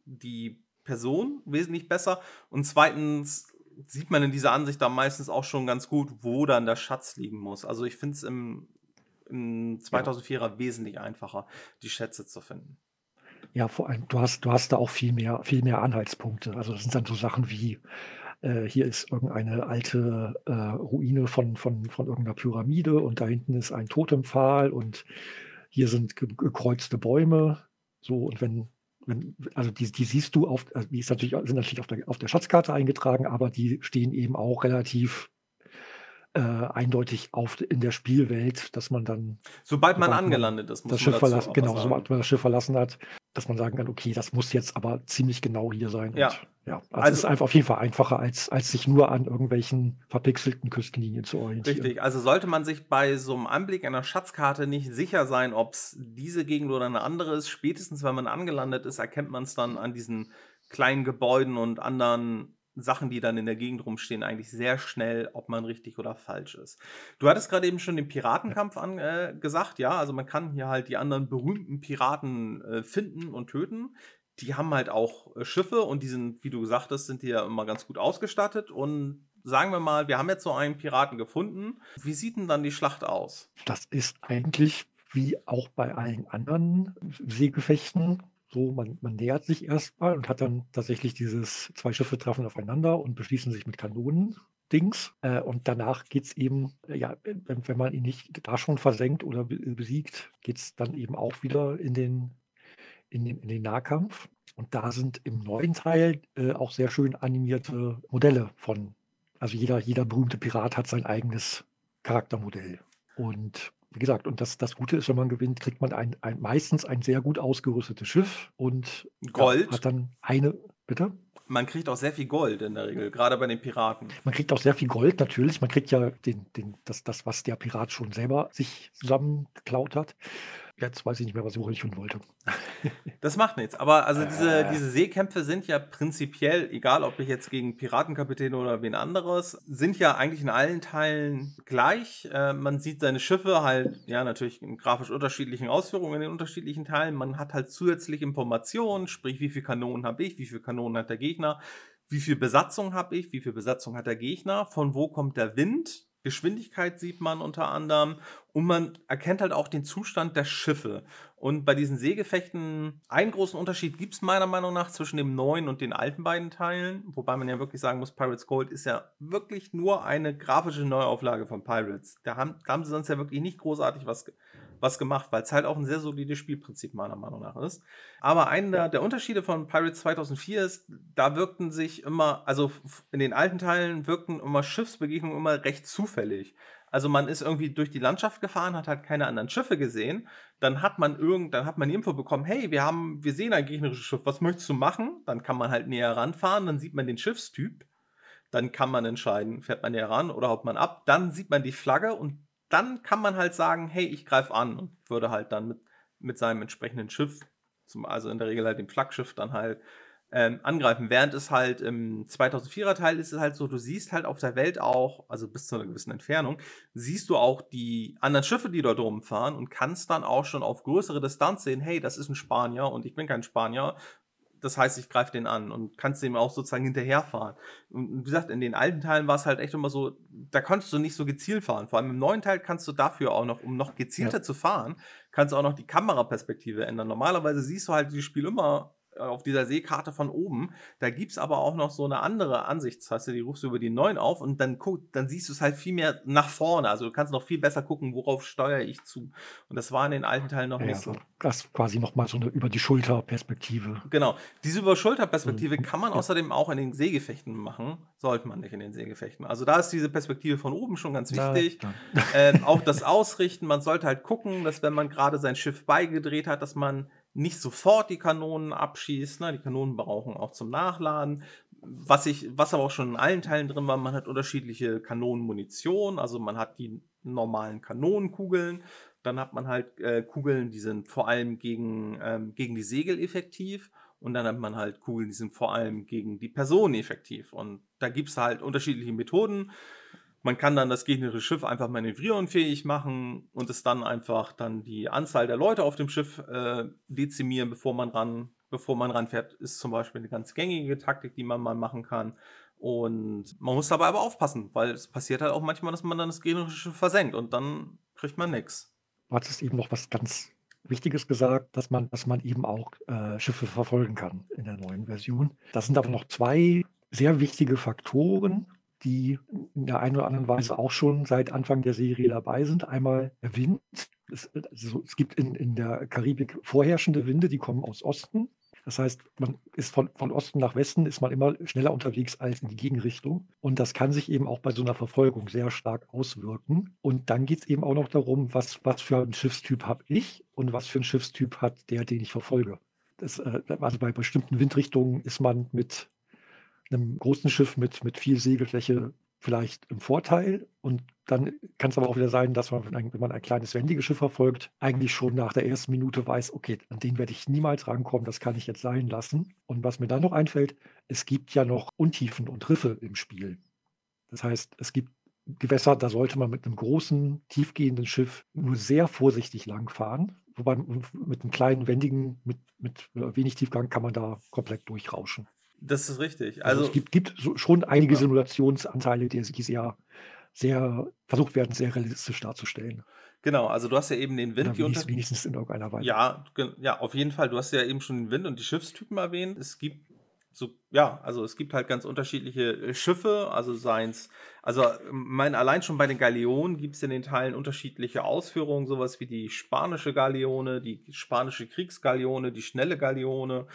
die Person wesentlich besser. Und zweitens sieht man in dieser Ansicht dann meistens auch schon ganz gut, wo dann der Schatz liegen muss. Also ich finde es im, im 2004er ja. wesentlich einfacher, die Schätze zu finden. Ja, vor allem, du hast, du hast da auch viel mehr, viel mehr Anhaltspunkte. Also das sind dann so Sachen wie, äh, hier ist irgendeine alte äh, Ruine von, von, von irgendeiner Pyramide und da hinten ist ein Totempfahl und hier sind gekreuzte Bäume. So, und wenn wenn, also die, die siehst du auf, also die ist natürlich, sind natürlich auf der, auf der Schatzkarte eingetragen, aber die stehen eben auch relativ äh, eindeutig auf in der Spielwelt, dass man dann. Sobald man angelandet ist, muss das Schiff verlassen, genau, sobald man das Schiff verlassen hat, dass man sagen kann, okay, das muss jetzt aber ziemlich genau hier sein. Ja. Und, ja. Also, also es ist einfach auf jeden Fall einfacher, als, als sich nur an irgendwelchen verpixelten Küstenlinien zu orientieren. Richtig, also sollte man sich bei so einem Anblick einer Schatzkarte nicht sicher sein, ob es diese Gegend oder eine andere ist. Spätestens, wenn man angelandet ist, erkennt man es dann an diesen kleinen Gebäuden und anderen Sachen, die dann in der Gegend rumstehen, eigentlich sehr schnell, ob man richtig oder falsch ist. Du hattest gerade eben schon den Piratenkampf an, äh, gesagt, ja, also man kann hier halt die anderen berühmten Piraten äh, finden und töten. Die haben halt auch äh, Schiffe und die sind, wie du gesagt hast, sind die ja immer ganz gut ausgestattet und sagen wir mal, wir haben jetzt so einen Piraten gefunden. Wie sieht denn dann die Schlacht aus? Das ist eigentlich wie auch bei allen anderen Seegefechten so, man, man nähert sich erstmal und hat dann tatsächlich dieses zwei Schiffe treffen aufeinander und beschließen sich mit Kanonen. Dings. Äh, und danach geht es eben, äh, ja, wenn, man ihn nicht da schon versenkt oder besiegt, geht es dann eben auch wieder in den, in den, in den Nahkampf. Und da sind im neuen Teil äh, auch sehr schön animierte Modelle von. Also jeder, jeder berühmte Pirat hat sein eigenes Charaktermodell. Und wie gesagt, und das, das Gute ist, wenn man gewinnt, kriegt man ein, ein meistens ein sehr gut ausgerüstetes Schiff und Gold. Ja, hat dann eine, bitte? Man kriegt auch sehr viel Gold in der Regel, gerade bei den Piraten. Man kriegt auch sehr viel Gold, natürlich. Man kriegt ja den, den, das, das, was der Pirat schon selber sich zusammengeklaut hat. Jetzt weiß ich nicht mehr, was ich hin wollte. Das macht nichts. Aber also diese, äh. diese Seekämpfe sind ja prinzipiell, egal ob ich jetzt gegen Piratenkapitän oder wen anderes, sind ja eigentlich in allen Teilen gleich. Äh, man sieht seine Schiffe halt, ja, natürlich in grafisch unterschiedlichen Ausführungen in den unterschiedlichen Teilen. Man hat halt zusätzlich Informationen, sprich, wie viele Kanonen habe ich, wie viele Kanonen hat der Gegner, wie viel Besatzung habe ich, wie viel Besatzung hat der Gegner, von wo kommt der Wind, Geschwindigkeit sieht man unter anderem und man erkennt halt auch den Zustand der Schiffe. Und bei diesen Seegefechten, einen großen Unterschied gibt es meiner Meinung nach zwischen dem neuen und den alten beiden Teilen, wobei man ja wirklich sagen muss, Pirates Gold ist ja wirklich nur eine grafische Neuauflage von Pirates. Da haben, da haben sie sonst ja wirklich nicht großartig was was gemacht, weil es halt auch ein sehr solides Spielprinzip meiner Meinung nach ist. Aber einer der Unterschiede von Pirates 2004 ist, da wirkten sich immer, also in den alten Teilen wirkten immer Schiffsbegegnungen immer recht zufällig. Also man ist irgendwie durch die Landschaft gefahren, hat halt keine anderen Schiffe gesehen. Dann hat man irgend, dann hat man die Info bekommen, hey, wir haben, wir sehen ein gegnerisches Schiff, was möchtest du machen? Dann kann man halt näher ranfahren, dann sieht man den Schiffstyp. Dann kann man entscheiden, fährt man näher ran oder haut man ab. Dann sieht man die Flagge und dann kann man halt sagen, hey, ich greife an und würde halt dann mit, mit seinem entsprechenden Schiff, zum, also in der Regel halt dem Flaggschiff, dann halt ähm, angreifen. Während es halt im 2004er Teil ist es halt so, du siehst halt auf der Welt auch, also bis zu einer gewissen Entfernung, siehst du auch die anderen Schiffe, die dort rumfahren und kannst dann auch schon auf größere Distanz sehen, hey, das ist ein Spanier und ich bin kein Spanier das heißt, ich greife den an und kannst dem auch sozusagen hinterherfahren. Und wie gesagt, in den alten Teilen war es halt echt immer so, da konntest du nicht so gezielt fahren. Vor allem im neuen Teil kannst du dafür auch noch, um noch gezielter ja. zu fahren, kannst du auch noch die Kameraperspektive ändern. Normalerweise siehst du halt dieses Spiel immer auf dieser Seekarte von oben. Da gibt es aber auch noch so eine andere Ansichtstaste, die rufst du über die 9 auf und dann, guck, dann siehst du es halt viel mehr nach vorne. Also du kannst noch viel besser gucken, worauf steuere ich zu. Und das war in den alten Teilen noch ja, nicht so. Das quasi nochmal so eine über die Schulter-Perspektive. Genau. Diese über Schulter-Perspektive mhm. kann man außerdem auch in den Seegefechten machen. Sollte man nicht in den Seegefechten. Also da ist diese Perspektive von oben schon ganz wichtig. Ähm, auch das Ausrichten. Man sollte halt gucken, dass wenn man gerade sein Schiff beigedreht hat, dass man nicht sofort die Kanonen abschießt. Ne? Die Kanonen brauchen auch zum Nachladen. Was, ich, was aber auch schon in allen Teilen drin war, man hat unterschiedliche Kanonenmunition. Also man hat die normalen Kanonenkugeln. Dann hat man halt äh, Kugeln, die sind vor allem gegen, ähm, gegen die Segel effektiv. Und dann hat man halt Kugeln, die sind vor allem gegen die Personen effektiv. Und da gibt es halt unterschiedliche Methoden. Man kann dann das gegnerische Schiff einfach manövrierunfähig machen und es dann einfach dann die Anzahl der Leute auf dem Schiff äh, dezimieren, bevor man ran, bevor man ranfährt, ist zum Beispiel eine ganz gängige Taktik, die man mal machen kann. Und man muss dabei aber aufpassen, weil es passiert halt auch manchmal, dass man dann das gegnerische Schiff versenkt und dann kriegt man nichts. Du hattest eben noch was ganz Wichtiges gesagt, dass man, dass man eben auch äh, Schiffe verfolgen kann in der neuen Version. Das sind aber noch zwei sehr wichtige Faktoren, die in der einen oder anderen Weise auch schon seit Anfang der Serie dabei sind. Einmal der Wind. Es, also es gibt in, in der Karibik vorherrschende Winde, die kommen aus Osten. Das heißt, man ist von, von Osten nach Westen ist man immer schneller unterwegs als in die Gegenrichtung. Und das kann sich eben auch bei so einer Verfolgung sehr stark auswirken. Und dann geht es eben auch noch darum, was, was für einen Schiffstyp habe ich und was für einen Schiffstyp hat der, den ich verfolge. Das, äh, also bei bestimmten Windrichtungen ist man mit einem großen Schiff mit, mit viel Segelfläche vielleicht im Vorteil. Und dann kann es aber auch wieder sein, dass man, wenn man ein kleines wendiges Schiff verfolgt, eigentlich schon nach der ersten Minute weiß, okay, an den werde ich niemals rankommen, das kann ich jetzt sein lassen. Und was mir dann noch einfällt, es gibt ja noch Untiefen und Riffe im Spiel. Das heißt, es gibt Gewässer, da sollte man mit einem großen, tiefgehenden Schiff nur sehr vorsichtig langfahren. Wobei mit einem kleinen, wendigen, mit, mit wenig Tiefgang kann man da komplett durchrauschen. Das ist richtig. Also, also es gibt, gibt so schon einige ja. Simulationsanteile, die, die sehr, sehr versucht werden, sehr realistisch darzustellen. Genau, also du hast ja eben den Wind. Oder wenigstens, wenigstens in irgendeiner Weise. Ja, ja, auf jeden Fall. Du hast ja eben schon den Wind und die Schiffstypen erwähnt. Es gibt so, ja, also es gibt halt ganz unterschiedliche äh, Schiffe, also seins, also mein, allein schon bei den Galeonen gibt es in den Teilen unterschiedliche Ausführungen, sowas wie die spanische Galeone, die spanische Kriegsgaleone, die schnelle Galeone,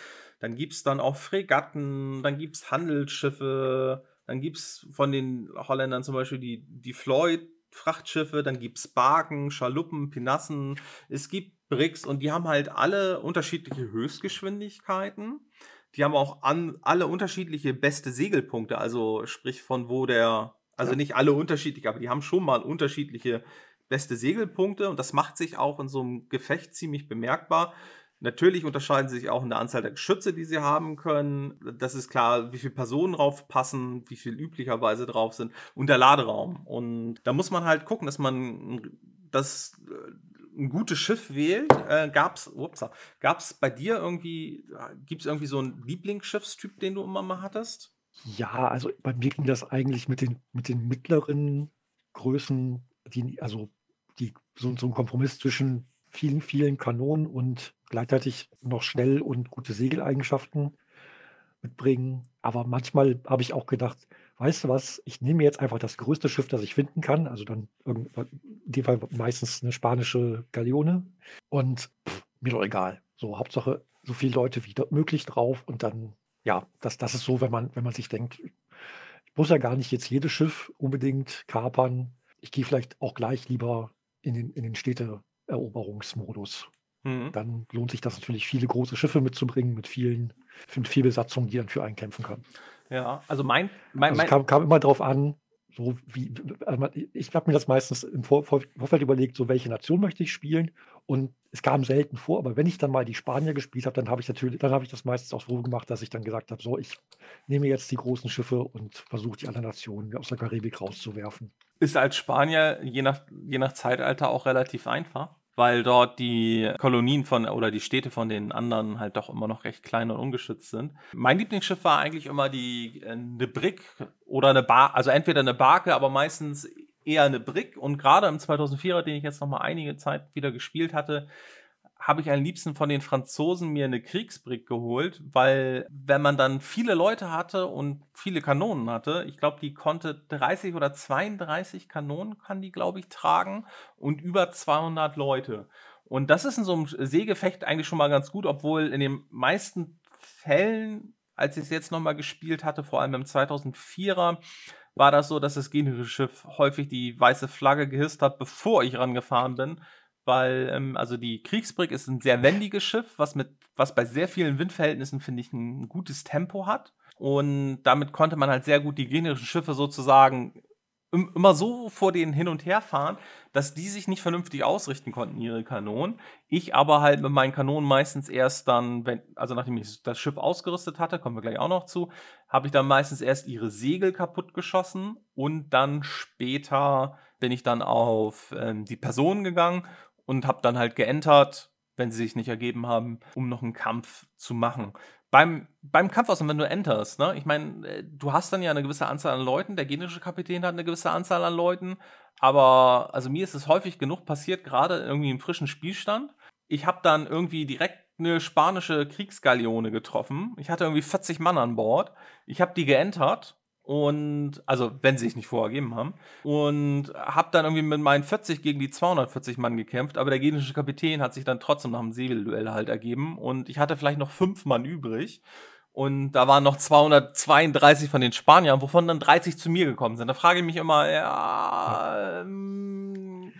dann gibt es dann auch Fregatten, dann gibt es Handelsschiffe, dann gibt es von den Holländern zum Beispiel die, die Floyd, Frachtschiffe, dann gibt es Barken, Schaluppen, Pinassen, es gibt Bricks und die haben halt alle unterschiedliche Höchstgeschwindigkeiten. Die haben auch an, alle unterschiedliche beste Segelpunkte, also sprich von wo der, also ja. nicht alle unterschiedlich, aber die haben schon mal unterschiedliche beste Segelpunkte und das macht sich auch in so einem Gefecht ziemlich bemerkbar. Natürlich unterscheiden sie sich auch in der Anzahl der Geschütze, die sie haben können. Das ist klar, wie viele Personen drauf passen, wie viel üblicherweise drauf sind und der Laderaum. Und da muss man halt gucken, dass man das ein gutes Schiff wählt, äh, gab es bei dir irgendwie, gibt es irgendwie so einen Lieblingsschiffstyp, den du immer mal hattest? Ja, also bei mir ging das eigentlich mit den, mit den mittleren Größen, die, also die, so, so ein Kompromiss zwischen vielen, vielen Kanonen und gleichzeitig noch schnell und gute Segeleigenschaften mitbringen. Aber manchmal habe ich auch gedacht, weißt du was, ich nehme jetzt einfach das größte Schiff, das ich finden kann, also dann in dem Fall meistens eine spanische Galeone und pff, mir doch egal. So, Hauptsache so viele Leute wie möglich drauf und dann, ja, das, das ist so, wenn man, wenn man sich denkt, ich muss ja gar nicht jetzt jedes Schiff unbedingt kapern. Ich gehe vielleicht auch gleich lieber in den, in den Städteeroberungsmodus. Mhm. Dann lohnt sich das natürlich, viele große Schiffe mitzubringen mit vielen, mit viel Besatzung, die dann für einen kämpfen kann. Ja, also mein, mein, also es kam, kam immer darauf an, so wie, also ich habe mir das meistens im Vor Vorfeld überlegt, so welche Nation möchte ich spielen. Und es kam selten vor, aber wenn ich dann mal die Spanier gespielt habe, dann habe ich natürlich, dann habe ich das meistens auch so gemacht, dass ich dann gesagt habe, so, ich nehme jetzt die großen Schiffe und versuche die anderen Nationen aus der Karibik rauszuwerfen. Ist als Spanier je nach, je nach Zeitalter auch relativ einfach weil dort die Kolonien von oder die Städte von den anderen halt doch immer noch recht klein und ungeschützt sind. Mein Lieblingsschiff war eigentlich immer die äh, eine Brick oder eine Bar, also entweder eine Barke, aber meistens eher eine Brick. Und gerade im 2004er, den ich jetzt noch mal einige Zeit wieder gespielt hatte, habe ich am liebsten von den Franzosen mir eine Kriegsbrick geholt, weil wenn man dann viele Leute hatte und viele Kanonen hatte, ich glaube, die konnte 30 oder 32 Kanonen kann die, glaube ich, tragen und über 200 Leute. Und das ist in so einem Seegefecht eigentlich schon mal ganz gut, obwohl in den meisten Fällen, als ich es jetzt nochmal gespielt hatte, vor allem im 2004er, war das so, dass das gegnerische Schiff häufig die weiße Flagge gehisst hat, bevor ich rangefahren bin weil ähm, also die Kriegsbrick ist ein sehr wendiges Schiff, was mit was bei sehr vielen Windverhältnissen finde ich ein gutes Tempo hat und damit konnte man halt sehr gut die gegnerischen Schiffe sozusagen immer so vor denen hin und her fahren, dass die sich nicht vernünftig ausrichten konnten, ihre Kanonen. Ich aber halt mit meinen Kanonen meistens erst dann, wenn, also nachdem ich das Schiff ausgerüstet hatte, kommen wir gleich auch noch zu, habe ich dann meistens erst ihre Segel kaputt geschossen und dann später bin ich dann auf ähm, die Personen gegangen und habe dann halt geentert, wenn sie sich nicht ergeben haben, um noch einen Kampf zu machen. Beim, beim Kampf aus, wenn du enterst, ne? Ich meine, äh, du hast dann ja eine gewisse Anzahl an Leuten, der generische Kapitän hat eine gewisse Anzahl an Leuten, aber also mir ist es häufig genug passiert, gerade irgendwie im frischen Spielstand. Ich habe dann irgendwie direkt eine spanische Kriegsgaleone getroffen. Ich hatte irgendwie 40 Mann an Bord. Ich habe die geentert und, also, wenn sie sich nicht vorgegeben haben. Und habe dann irgendwie mit meinen 40 gegen die 240 Mann gekämpft. Aber der gegnerische Kapitän hat sich dann trotzdem nach dem Segelduell halt ergeben. Und ich hatte vielleicht noch fünf Mann übrig. Und da waren noch 232 von den Spaniern, wovon dann 30 zu mir gekommen sind. Da frage ich mich immer, ja, ähm,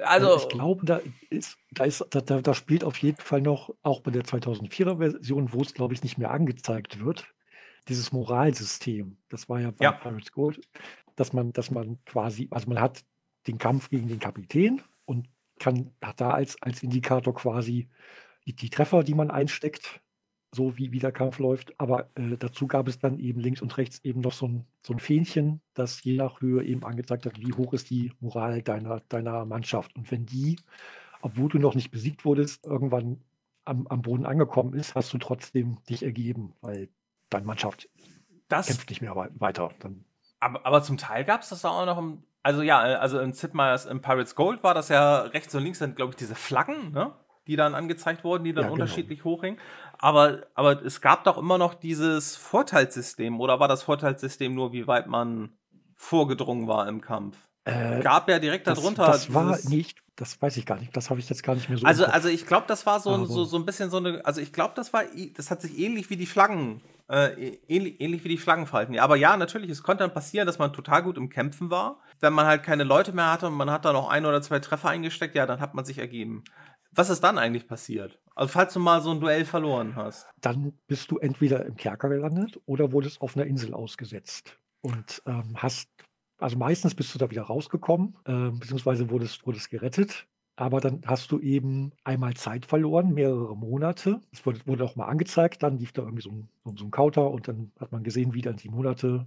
also. Ich glaube, da ist, da ist, da, da spielt auf jeden Fall noch, auch bei der 2004er Version, wo es, glaube ich, nicht mehr angezeigt wird, dieses Moralsystem, das war ja bei Ja. Pirates Gold, dass man, dass man quasi, also man hat den Kampf gegen den Kapitän und kann, hat da als, als Indikator quasi die, die Treffer, die man einsteckt, so wie, wie der Kampf läuft. Aber äh, dazu gab es dann eben links und rechts eben noch so ein, so ein Fähnchen, das je nach Höhe eben angezeigt hat, wie hoch ist die Moral deiner, deiner Mannschaft. Und wenn die, obwohl du noch nicht besiegt wurdest, irgendwann am, am Boden angekommen ist, hast du trotzdem dich ergeben, weil deine Mannschaft das, kämpft nicht mehr weiter. Dann aber, aber zum Teil gab es das auch noch im, also ja, also in Sid Meier's in Pirates Gold war das ja rechts und links sind, glaube ich, diese Flaggen, ne? die dann angezeigt wurden, die dann ja, genau. unterschiedlich hochhingen. Aber, aber es gab doch immer noch dieses Vorteilssystem, oder war das Vorteilssystem nur, wie weit man vorgedrungen war im Kampf? Äh, gab ja direkt das, darunter. Das war nicht, das weiß ich gar nicht, das habe ich jetzt gar nicht mehr so. Also, also ich glaube, das war so, so, so ein bisschen so eine, also ich glaube, das war, das hat sich ähnlich wie die Flaggen äh, ähnlich, ähnlich wie die Flaggenfalten. Ja, aber ja, natürlich, es konnte dann passieren, dass man total gut im Kämpfen war. Wenn man halt keine Leute mehr hatte und man hat da noch ein oder zwei Treffer eingesteckt, ja, dann hat man sich ergeben. Was ist dann eigentlich passiert? Also, falls du mal so ein Duell verloren hast. Dann bist du entweder im Kerker gelandet oder wurdest auf einer Insel ausgesetzt und ähm, hast, also meistens bist du da wieder rausgekommen, äh, beziehungsweise wurdest, wurdest gerettet. Aber dann hast du eben einmal Zeit verloren, mehrere Monate. Es wurde, wurde auch mal angezeigt, dann lief da irgendwie so ein, so ein Counter und dann hat man gesehen, wie dann die Monate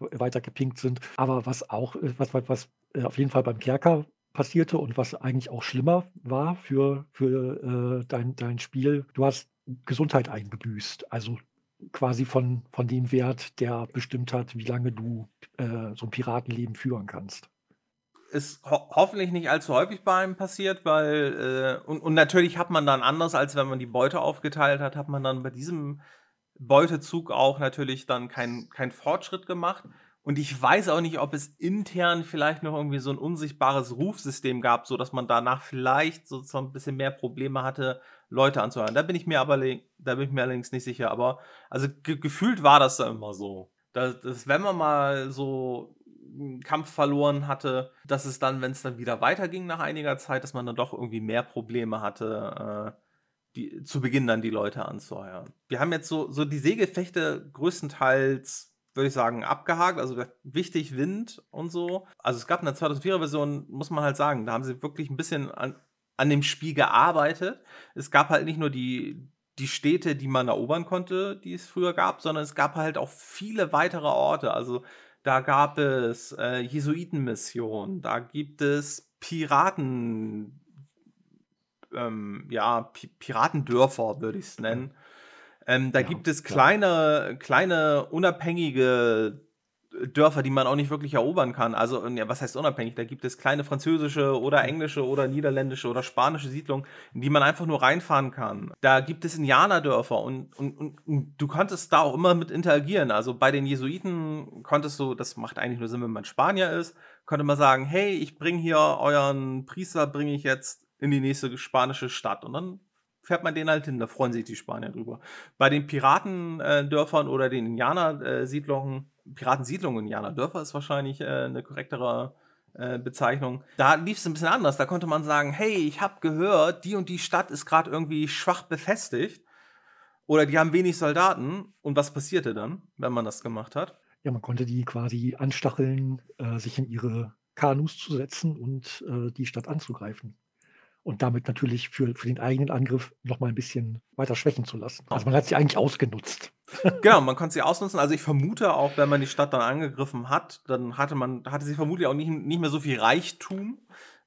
weiter gepinkt sind. Aber was auch, äh, was, was, was äh, auf jeden Fall beim Kerker passierte und was eigentlich auch schlimmer war für, für äh, dein, dein Spiel, du hast Gesundheit eingebüßt. Also quasi von, von dem Wert, der bestimmt hat, wie lange du äh, so ein Piratenleben führen kannst ist ho hoffentlich nicht allzu häufig bei einem passiert, weil, äh, und, und natürlich hat man dann anders, als wenn man die Beute aufgeteilt hat, hat man dann bei diesem Beutezug auch natürlich dann keinen kein Fortschritt gemacht. Und ich weiß auch nicht, ob es intern vielleicht noch irgendwie so ein unsichtbares Rufsystem gab, so dass man danach vielleicht so so 'n bisschen mehr Probleme hatte, Leute anzuhören. Da bin ich mir aber da bin ich mir allerdings nicht sicher. Aber also ge gefühlt war das da immer so. Da dass wenn man mal so Kampf verloren hatte, dass es dann, wenn es dann wieder weiterging nach einiger Zeit, dass man dann doch irgendwie mehr Probleme hatte, äh, die zu Beginn dann die Leute anzuheuern. Wir haben jetzt so so die Seegefechte größtenteils würde ich sagen, abgehakt. Also wichtig Wind und so. Also es gab in der 2004er Version, muss man halt sagen, da haben sie wirklich ein bisschen an, an dem Spiel gearbeitet. Es gab halt nicht nur die, die Städte, die man erobern konnte, die es früher gab, sondern es gab halt auch viele weitere Orte. Also da gab es äh, Jesuitenmissionen, da gibt es Piraten, ähm, ja, P Piratendörfer würde ich es nennen. Ähm, da ja, gibt es kleine, ja. kleine unabhängige Dörfer, die man auch nicht wirklich erobern kann. Also, ja, was heißt unabhängig? Da gibt es kleine französische oder englische oder niederländische oder spanische Siedlungen, in die man einfach nur reinfahren kann. Da gibt es Indianerdörfer und, und, und, und, du konntest da auch immer mit interagieren. Also bei den Jesuiten konntest du, das macht eigentlich nur Sinn, wenn man Spanier ist, konnte man sagen, hey, ich bringe hier euren Priester, bringe ich jetzt in die nächste spanische Stadt. Und dann fährt man den halt hin. Da freuen sich die Spanier drüber. Bei den Piratendörfern oder den Indianersiedlungen, Piratensiedlungen, Indianerdörfer ist wahrscheinlich äh, eine korrektere äh, Bezeichnung. Da lief es ein bisschen anders. Da konnte man sagen, hey, ich habe gehört, die und die Stadt ist gerade irgendwie schwach befestigt. Oder die haben wenig Soldaten. Und was passierte dann, wenn man das gemacht hat? Ja, man konnte die quasi anstacheln, äh, sich in ihre Kanus zu setzen und äh, die Stadt anzugreifen und damit natürlich für, für den eigenen Angriff noch mal ein bisschen weiter schwächen zu lassen. Also man hat sie eigentlich ausgenutzt. Genau, man konnte sie ausnutzen. Also ich vermute auch, wenn man die Stadt dann angegriffen hat, dann hatte man, hatte sie vermutlich auch nicht, nicht mehr so viel Reichtum.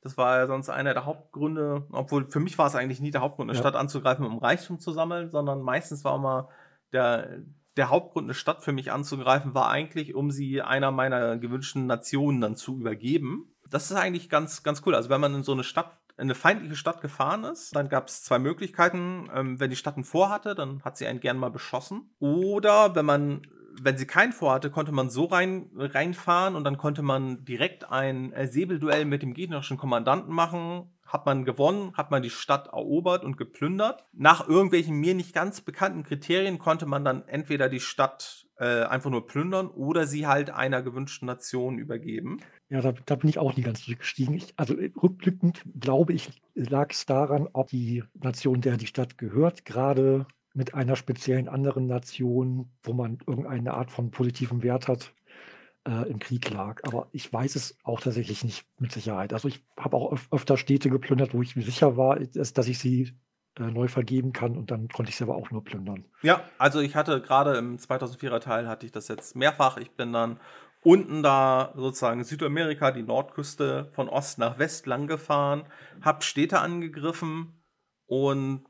Das war ja sonst einer der Hauptgründe, obwohl für mich war es eigentlich nie der Hauptgrund, eine ja. Stadt anzugreifen, um Reichtum zu sammeln, sondern meistens war immer der, der Hauptgrund, eine Stadt für mich anzugreifen, war eigentlich, um sie einer meiner gewünschten Nationen dann zu übergeben. Das ist eigentlich ganz, ganz cool. Also wenn man in so eine Stadt in eine feindliche Stadt gefahren ist, dann gab es zwei Möglichkeiten. Ähm, wenn die Stadt ein Vor hatte, dann hat sie einen gern mal beschossen. Oder wenn man wenn sie kein vorhatte, konnte man so rein, reinfahren und dann konnte man direkt ein äh, Säbelduell mit dem gegnerischen Kommandanten machen. Hat man gewonnen, hat man die Stadt erobert und geplündert. Nach irgendwelchen mir nicht ganz bekannten Kriterien konnte man dann entweder die Stadt äh, einfach nur plündern oder sie halt einer gewünschten Nation übergeben. Ja, da, da bin ich auch nie ganz durchgestiegen. Ich, also äh, rückblickend glaube ich, lag es daran, ob die Nation, der die Stadt gehört, gerade mit einer speziellen anderen Nation, wo man irgendeine Art von positivem Wert hat, äh, im Krieg lag. Aber ich weiß es auch tatsächlich nicht mit Sicherheit. Also ich habe auch öf öfter Städte geplündert, wo ich mir sicher war, dass, dass ich sie äh, neu vergeben kann und dann konnte ich sie aber auch nur plündern. Ja, also ich hatte gerade im 2004er Teil hatte ich das jetzt mehrfach. Ich bin dann unten da sozusagen Südamerika, die Nordküste von Ost nach West lang gefahren, habe Städte angegriffen und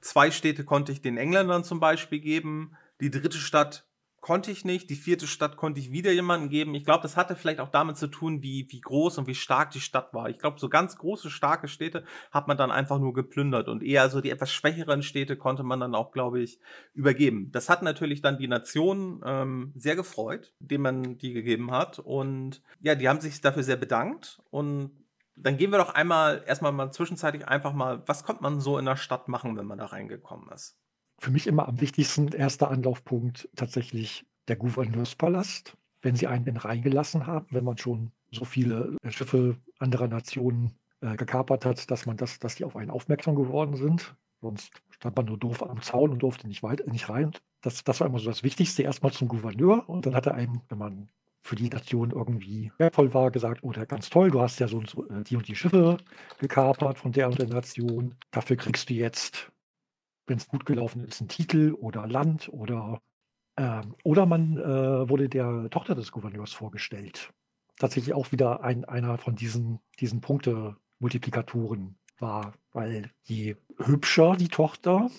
zwei Städte konnte ich den Engländern zum Beispiel geben. Die dritte Stadt konnte ich nicht. Die vierte Stadt konnte ich wieder jemandem geben. Ich glaube, das hatte vielleicht auch damit zu tun, wie, wie groß und wie stark die Stadt war. Ich glaube, so ganz große, starke Städte hat man dann einfach nur geplündert und eher so die etwas schwächeren Städte konnte man dann auch, glaube ich, übergeben. Das hat natürlich dann die Nation ähm, sehr gefreut, dem man die gegeben hat. Und ja, die haben sich dafür sehr bedankt. Und dann gehen wir doch einmal erstmal mal zwischenzeitlich einfach mal, was kommt man so in der Stadt machen, wenn man da reingekommen ist? Für mich immer am wichtigsten erster Anlaufpunkt tatsächlich der Gouverneurspalast, wenn sie einen denn reingelassen haben, wenn man schon so viele äh, Schiffe anderer Nationen äh, gekapert hat, dass man das, dass die auf einen aufmerksam geworden sind. Sonst stand man nur doof am Zaun und durfte nicht weit, nicht rein. Das, das war immer so das Wichtigste, erstmal zum Gouverneur und dann hat er einem, wenn man für die Nation irgendwie wertvoll war, gesagt, oh, der ganz toll, du hast ja so, und so äh, die und die Schiffe gekapert von der und der Nation. Dafür kriegst du jetzt wenn es gut gelaufen ist, ein Titel oder Land oder äh, oder man äh, wurde der Tochter des Gouverneurs vorgestellt. Tatsächlich auch wieder ein, einer von diesen, diesen Punkte-Multiplikatoren war, weil je hübscher die Tochter,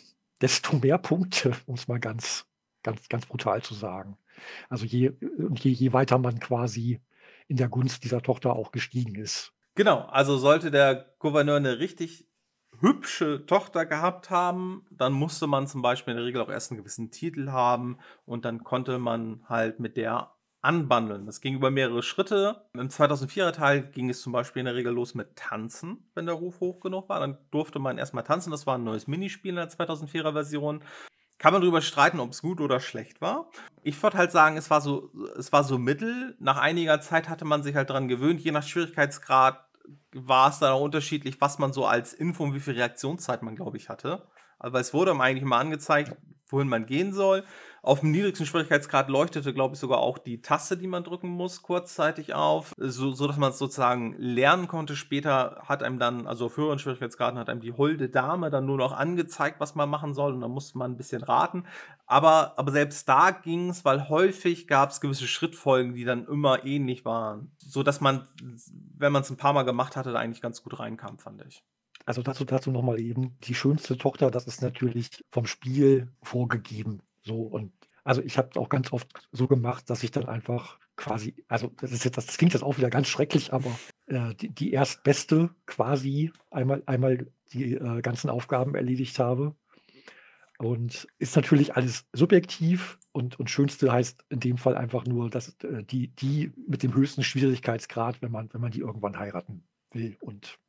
desto mehr Punkte, um es mal ganz, ganz, ganz brutal zu sagen. Also je, je, je weiter man quasi in der Gunst dieser Tochter auch gestiegen ist. Genau, also sollte der Gouverneur eine richtig hübsche Tochter gehabt haben, dann musste man zum Beispiel in der Regel auch erst einen gewissen Titel haben und dann konnte man halt mit der anbandeln. Das ging über mehrere Schritte. Im 2004er Teil ging es zum Beispiel in der Regel los mit Tanzen, wenn der Ruf hoch genug war. Dann durfte man erstmal tanzen. Das war ein neues Minispiel in der 2004er Version. Kann man darüber streiten, ob es gut oder schlecht war. Ich würde halt sagen, es war so, es war so mittel. Nach einiger Zeit hatte man sich halt daran gewöhnt. Je nach Schwierigkeitsgrad war es dann auch unterschiedlich, was man so als Info und wie viel Reaktionszeit man, glaube ich, hatte. Aber es wurde eigentlich mal angezeigt, wohin man gehen soll. Auf dem niedrigsten Schwierigkeitsgrad leuchtete, glaube ich, sogar auch die Taste, die man drücken muss, kurzzeitig auf, so, so dass man es sozusagen lernen konnte. Später hat einem dann, also auf höheren Schwierigkeitsgraden, hat einem die holde Dame dann nur noch angezeigt, was man machen soll und dann musste man ein bisschen raten. Aber, aber selbst da ging es, weil häufig gab es gewisse Schrittfolgen, die dann immer ähnlich waren, so dass man, wenn man es ein paar Mal gemacht hatte, da eigentlich ganz gut reinkam, fand ich. Also dazu, dazu nochmal eben, die schönste Tochter, das ist natürlich vom Spiel vorgegeben. So und also ich habe auch ganz oft so gemacht, dass ich dann einfach quasi, also das jetzt, das klingt jetzt auch wieder ganz schrecklich, aber äh, die, die erstbeste quasi einmal, einmal die äh, ganzen Aufgaben erledigt habe. Und ist natürlich alles subjektiv und, und schönste heißt in dem Fall einfach nur, dass äh, die, die mit dem höchsten Schwierigkeitsgrad, wenn man, wenn man die irgendwann heiraten will und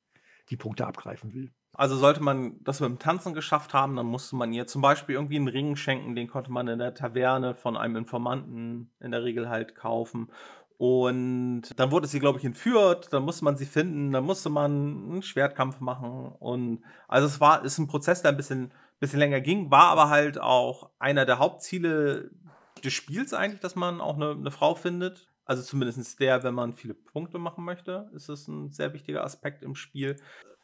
die Punkte abgreifen will. Also sollte man das mit dem Tanzen geschafft haben, dann musste man ihr zum Beispiel irgendwie einen Ring schenken, den konnte man in der Taverne von einem Informanten in der Regel halt kaufen. Und dann wurde sie, glaube ich, entführt, dann musste man sie finden, dann musste man einen Schwertkampf machen. Und also es war, ist ein Prozess, der ein bisschen, bisschen länger ging, war aber halt auch einer der Hauptziele des Spiels eigentlich, dass man auch eine, eine Frau findet. Also zumindest der, wenn man viele Punkte machen möchte, ist das ein sehr wichtiger Aspekt im Spiel.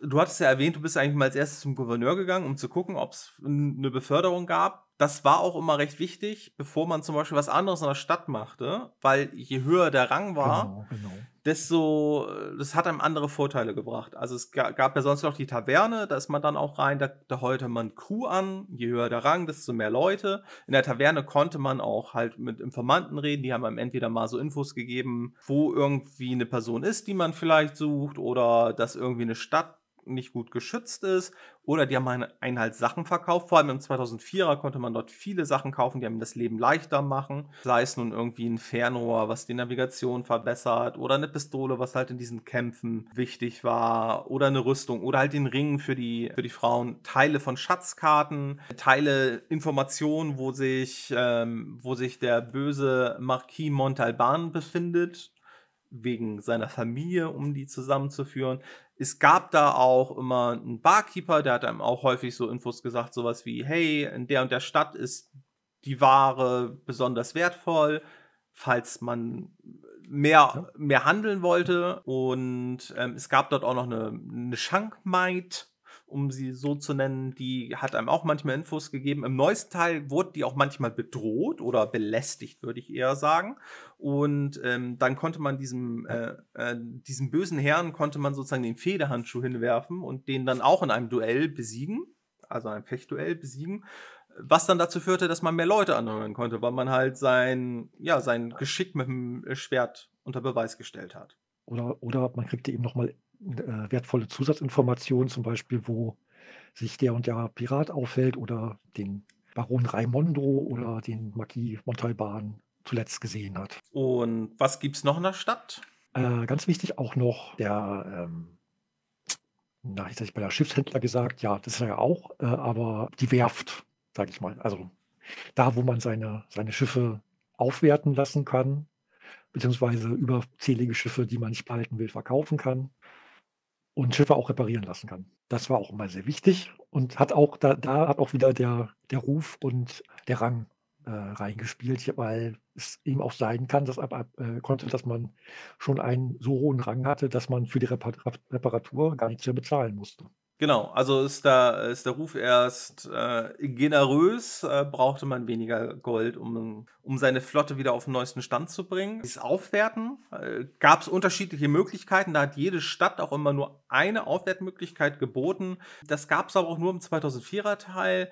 Du hattest ja erwähnt, du bist eigentlich mal als erstes zum Gouverneur gegangen, um zu gucken, ob es eine Beförderung gab. Das war auch immer recht wichtig, bevor man zum Beispiel was anderes in der Stadt machte, weil je höher der Rang war, genau, genau. desto, das hat einem andere Vorteile gebracht. Also es gab ja sonst noch die Taverne, da ist man dann auch rein, da, da heulte man Crew an, je höher der Rang, desto mehr Leute. In der Taverne konnte man auch halt mit Informanten reden, die haben einem entweder mal so Infos gegeben, wo irgendwie eine Person ist, die man vielleicht sucht, oder dass irgendwie eine Stadt nicht gut geschützt ist oder die haben einen halt Sachen verkauft. Vor allem im 2004er konnte man dort viele Sachen kaufen, die einem das Leben leichter machen. Sei es nun irgendwie ein Fernrohr, was die Navigation verbessert oder eine Pistole, was halt in diesen Kämpfen wichtig war oder eine Rüstung oder halt den Ring für die, für die Frauen. Teile von Schatzkarten, Teile Informationen, wo sich, ähm, wo sich der böse Marquis Montalban befindet wegen seiner Familie, um die zusammenzuführen. Es gab da auch immer einen Barkeeper, der hat einem auch häufig so Infos gesagt, sowas wie, hey, in der und der Stadt ist die Ware besonders wertvoll, falls man mehr, mehr handeln wollte. Und ähm, es gab dort auch noch eine, eine Schankmaid, um sie so zu nennen, die hat einem auch manchmal Infos gegeben. Im neuesten Teil wurde die auch manchmal bedroht oder belästigt, würde ich eher sagen. Und ähm, dann konnte man diesem, äh, äh, diesem bösen Herrn konnte man sozusagen den Federhandschuh hinwerfen und den dann auch in einem Duell besiegen, also einem Fechtduell besiegen. Was dann dazu führte, dass man mehr Leute anhören konnte, weil man halt sein, ja, sein Geschick mit dem Schwert unter Beweis gestellt hat. Oder, oder man kriegte eben nochmal äh, wertvolle Zusatzinformationen, zum Beispiel, wo sich der und der Pirat aufhält oder den Baron Raimondo oder den Marquis Montalban zuletzt gesehen hat. Und was gibt es noch in der Stadt? Äh, ganz wichtig auch noch der, ähm, na, jetzt hätte ich bei der Schiffshändler gesagt, ja, das ist ja auch, äh, aber die Werft, sage ich mal. Also da, wo man seine, seine Schiffe aufwerten lassen kann, beziehungsweise überzählige Schiffe, die man nicht behalten will, verkaufen kann und Schiffe auch reparieren lassen kann. Das war auch immer sehr wichtig und hat auch da, da hat auch wieder der, der Ruf und der Rang äh, reingespielt, weil es eben auch sein kann, dass ab, ab, äh, konnte, dass man schon einen so hohen Rang hatte, dass man für die Repar Reparatur gar nichts mehr bezahlen musste. Genau, also ist, da, ist der Ruf erst äh, generös, äh, brauchte man weniger Gold, um, um seine Flotte wieder auf den neuesten Stand zu bringen. Dieses Aufwerten äh, gab es unterschiedliche Möglichkeiten, da hat jede Stadt auch immer nur eine Aufwertmöglichkeit geboten. Das gab es aber auch nur im 2004er Teil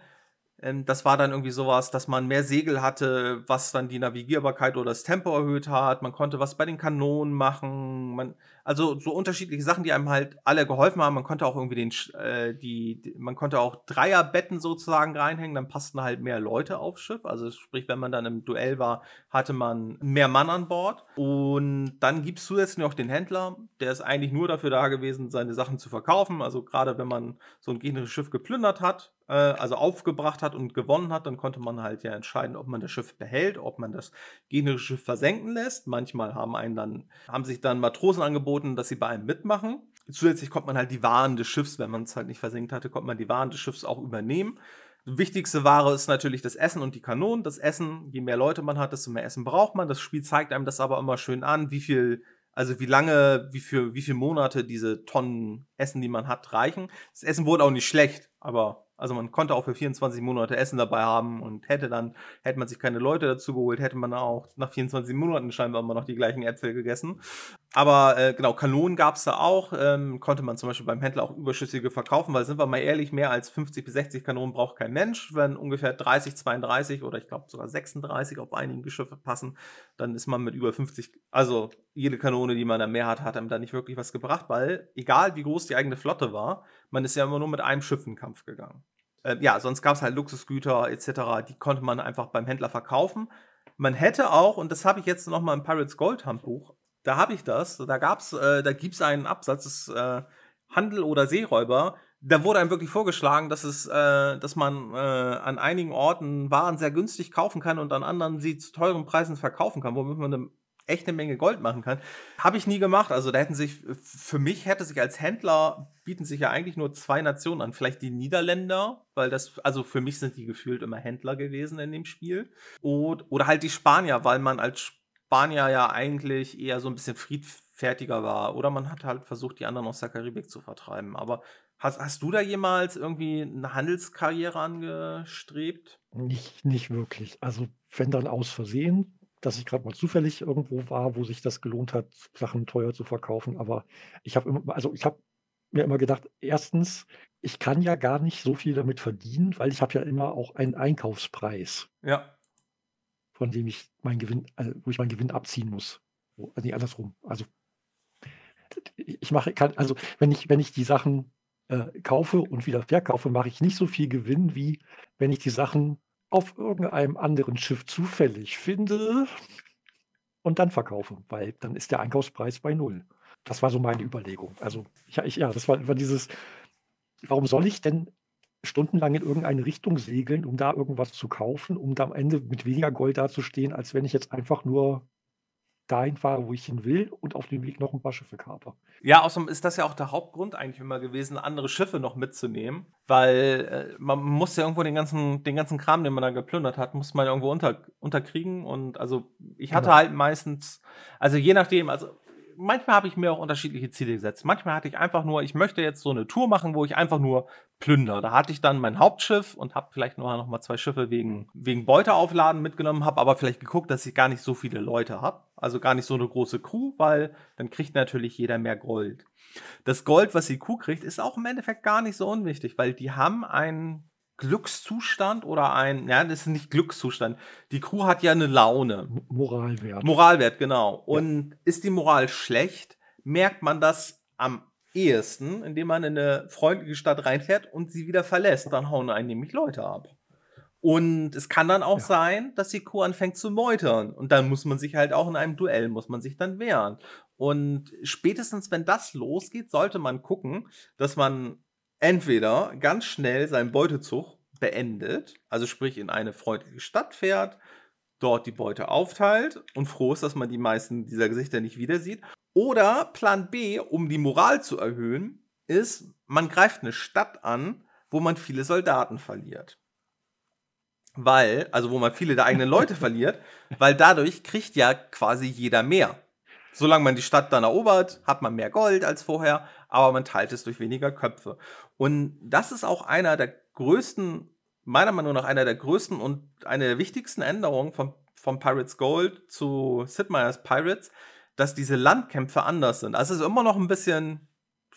Ähm, das war dann irgendwie sowas, dass man mehr Segel hatte, was dann die Navigierbarkeit oder das Tempo erhöht hat. Man konnte was bei den Kanonen machen. Man, also so unterschiedliche Sachen, die einem halt alle geholfen haben. Man konnte auch irgendwie den, äh, die, die, man konnte auch Dreierbetten sozusagen reinhängen, dann passten halt mehr Leute aufs Schiff. Also sprich, wenn man dann im Duell war, hatte man mehr Mann an Bord. Und dann gibt es zusätzlich noch den Händler, der ist eigentlich nur dafür da gewesen, seine Sachen zu verkaufen. Also gerade wenn man so ein gegnerisches Schiff geplündert hat, äh, also aufgebracht hat und gewonnen hat, dann konnte man halt ja entscheiden, ob man das Schiff behält, ob man das gegnerische Schiff versenken lässt. Manchmal haben einen dann, haben sich dann Matrosen angeboten, dass sie bei einem mitmachen. Zusätzlich konnte man halt die Waren des Schiffs, wenn man es halt nicht versenkt hatte, konnte man die Waren des Schiffs auch übernehmen. Die wichtigste Ware ist natürlich das Essen und die Kanonen. Das Essen, je mehr Leute man hat, desto mehr Essen braucht man. Das Spiel zeigt einem das aber immer schön an, wie viel also wie lange, wie für wie viele Monate diese Tonnen Essen, die man hat, reichen. Das Essen wurde auch nicht schlecht, aber also man konnte auch für 24 Monate Essen dabei haben und hätte dann, hätte man sich keine Leute dazu geholt, hätte man auch nach 24 Monaten scheinbar immer noch die gleichen Äpfel gegessen. Aber äh, genau, Kanonen gab es da auch. Ähm, konnte man zum Beispiel beim Händler auch überschüssige verkaufen, weil sind wir mal ehrlich, mehr als 50 bis 60 Kanonen braucht kein Mensch. Wenn ungefähr 30, 32 oder ich glaube sogar 36 auf einigen Geschiffe passen, dann ist man mit über 50, also jede Kanone, die man da mehr hat, hat einem da nicht wirklich was gebracht, weil egal wie groß die eigene Flotte war, man ist ja immer nur mit einem Schiff in Kampf gegangen. Äh, ja, sonst gab es halt Luxusgüter etc., die konnte man einfach beim Händler verkaufen. Man hätte auch, und das habe ich jetzt noch mal im Pirates Gold Handbuch, da habe ich das, da gab's, äh, da gibt es einen Absatz, das äh, Handel oder Seeräuber, da wurde einem wirklich vorgeschlagen, dass es, äh, dass man äh, an einigen Orten Waren sehr günstig kaufen kann und an anderen sie zu teuren Preisen verkaufen kann, womit man eine echt eine Menge Gold machen kann. Habe ich nie gemacht. Also da hätten sich, für mich hätte sich als Händler, bieten sich ja eigentlich nur zwei Nationen an. Vielleicht die Niederländer, weil das, also für mich sind die gefühlt immer Händler gewesen in dem Spiel. Und, oder halt die Spanier, weil man als Spanier ja eigentlich eher so ein bisschen friedfertiger war. Oder man hat halt versucht, die anderen aus der Karibik zu vertreiben. Aber Hast, hast du da jemals irgendwie eine Handelskarriere angestrebt? Nicht, nicht wirklich. Also, wenn dann aus Versehen, dass ich gerade mal zufällig irgendwo war, wo sich das gelohnt hat, Sachen teuer zu verkaufen. Aber ich habe immer, also ich habe mir immer gedacht, erstens, ich kann ja gar nicht so viel damit verdienen, weil ich habe ja immer auch einen Einkaufspreis, Ja. von dem ich meinen Gewinn, also wo ich meinen Gewinn abziehen muss. So, nee, andersrum. Also ich mache, kann, also wenn ich, wenn ich die Sachen äh, kaufe und wieder verkaufe, mache ich nicht so viel Gewinn, wie wenn ich die Sachen auf irgendeinem anderen Schiff zufällig finde und dann verkaufe, weil dann ist der Einkaufspreis bei null. Das war so meine Überlegung. Also, ich, ich, ja, das war, war dieses, warum soll ich denn stundenlang in irgendeine Richtung segeln, um da irgendwas zu kaufen, um da am Ende mit weniger Gold dazustehen, als wenn ich jetzt einfach nur dahin fahre, wo ich hin will und auf dem Weg noch ein paar Schiffe kaper. Ja, außerdem ist das ja auch der Hauptgrund eigentlich immer gewesen, andere Schiffe noch mitzunehmen, weil äh, man muss ja irgendwo den ganzen, den ganzen Kram, den man da geplündert hat, muss man irgendwo unter, unterkriegen und also ich hatte Genau. halt meistens, also je nachdem, also manchmal habe ich mir auch unterschiedliche Ziele gesetzt. Manchmal hatte ich einfach nur, ich möchte jetzt so eine Tour machen, wo ich einfach nur plündere. Da hatte ich dann mein Hauptschiff und habe vielleicht noch, noch mal zwei Schiffe wegen, wegen Beuteaufladen mitgenommen, habe aber vielleicht geguckt, dass ich gar nicht so viele Leute habe. Also gar nicht so eine große Crew, weil dann kriegt natürlich jeder mehr Gold. Das Gold, was die Crew kriegt, ist auch im Endeffekt gar nicht so unwichtig, weil die haben einen Glückszustand oder ein, ja, das ist nicht Glückszustand. Die Crew hat ja eine Laune. Moralwert. Moralwert, genau. Und ist die Moral schlecht, merkt man das am ehesten, indem man in eine freundliche Stadt reinfährt und sie wieder verlässt. Dann hauen einen nämlich Leute ab. Und es kann dann auch Ja. sein, dass die Crew anfängt zu meutern. Und dann muss man sich halt auch in einem Duell, muss man sich dann wehren. Und spätestens, wenn das losgeht, sollte man gucken, dass man entweder ganz schnell seinen Beutezug beendet, also sprich in eine freundliche Stadt fährt, dort die Beute aufteilt und froh ist, dass man die meisten dieser Gesichter nicht wieder sieht. Oder Plan B, um die Moral zu erhöhen, ist, man greift eine Stadt an, wo man viele Soldaten verliert. Weil, also wo man viele der eigenen Leute verliert, weil dadurch kriegt ja quasi jeder mehr. Solange man die Stadt dann erobert, hat man mehr Gold als vorher, aber man teilt es durch weniger Köpfe. Und das ist auch einer der größten, meiner Meinung nach einer der größten und eine der wichtigsten Änderungen von, von Pirates Gold zu Sid Meier's Pirates, dass diese Landkämpfe anders sind. Also es ist immer noch ein bisschen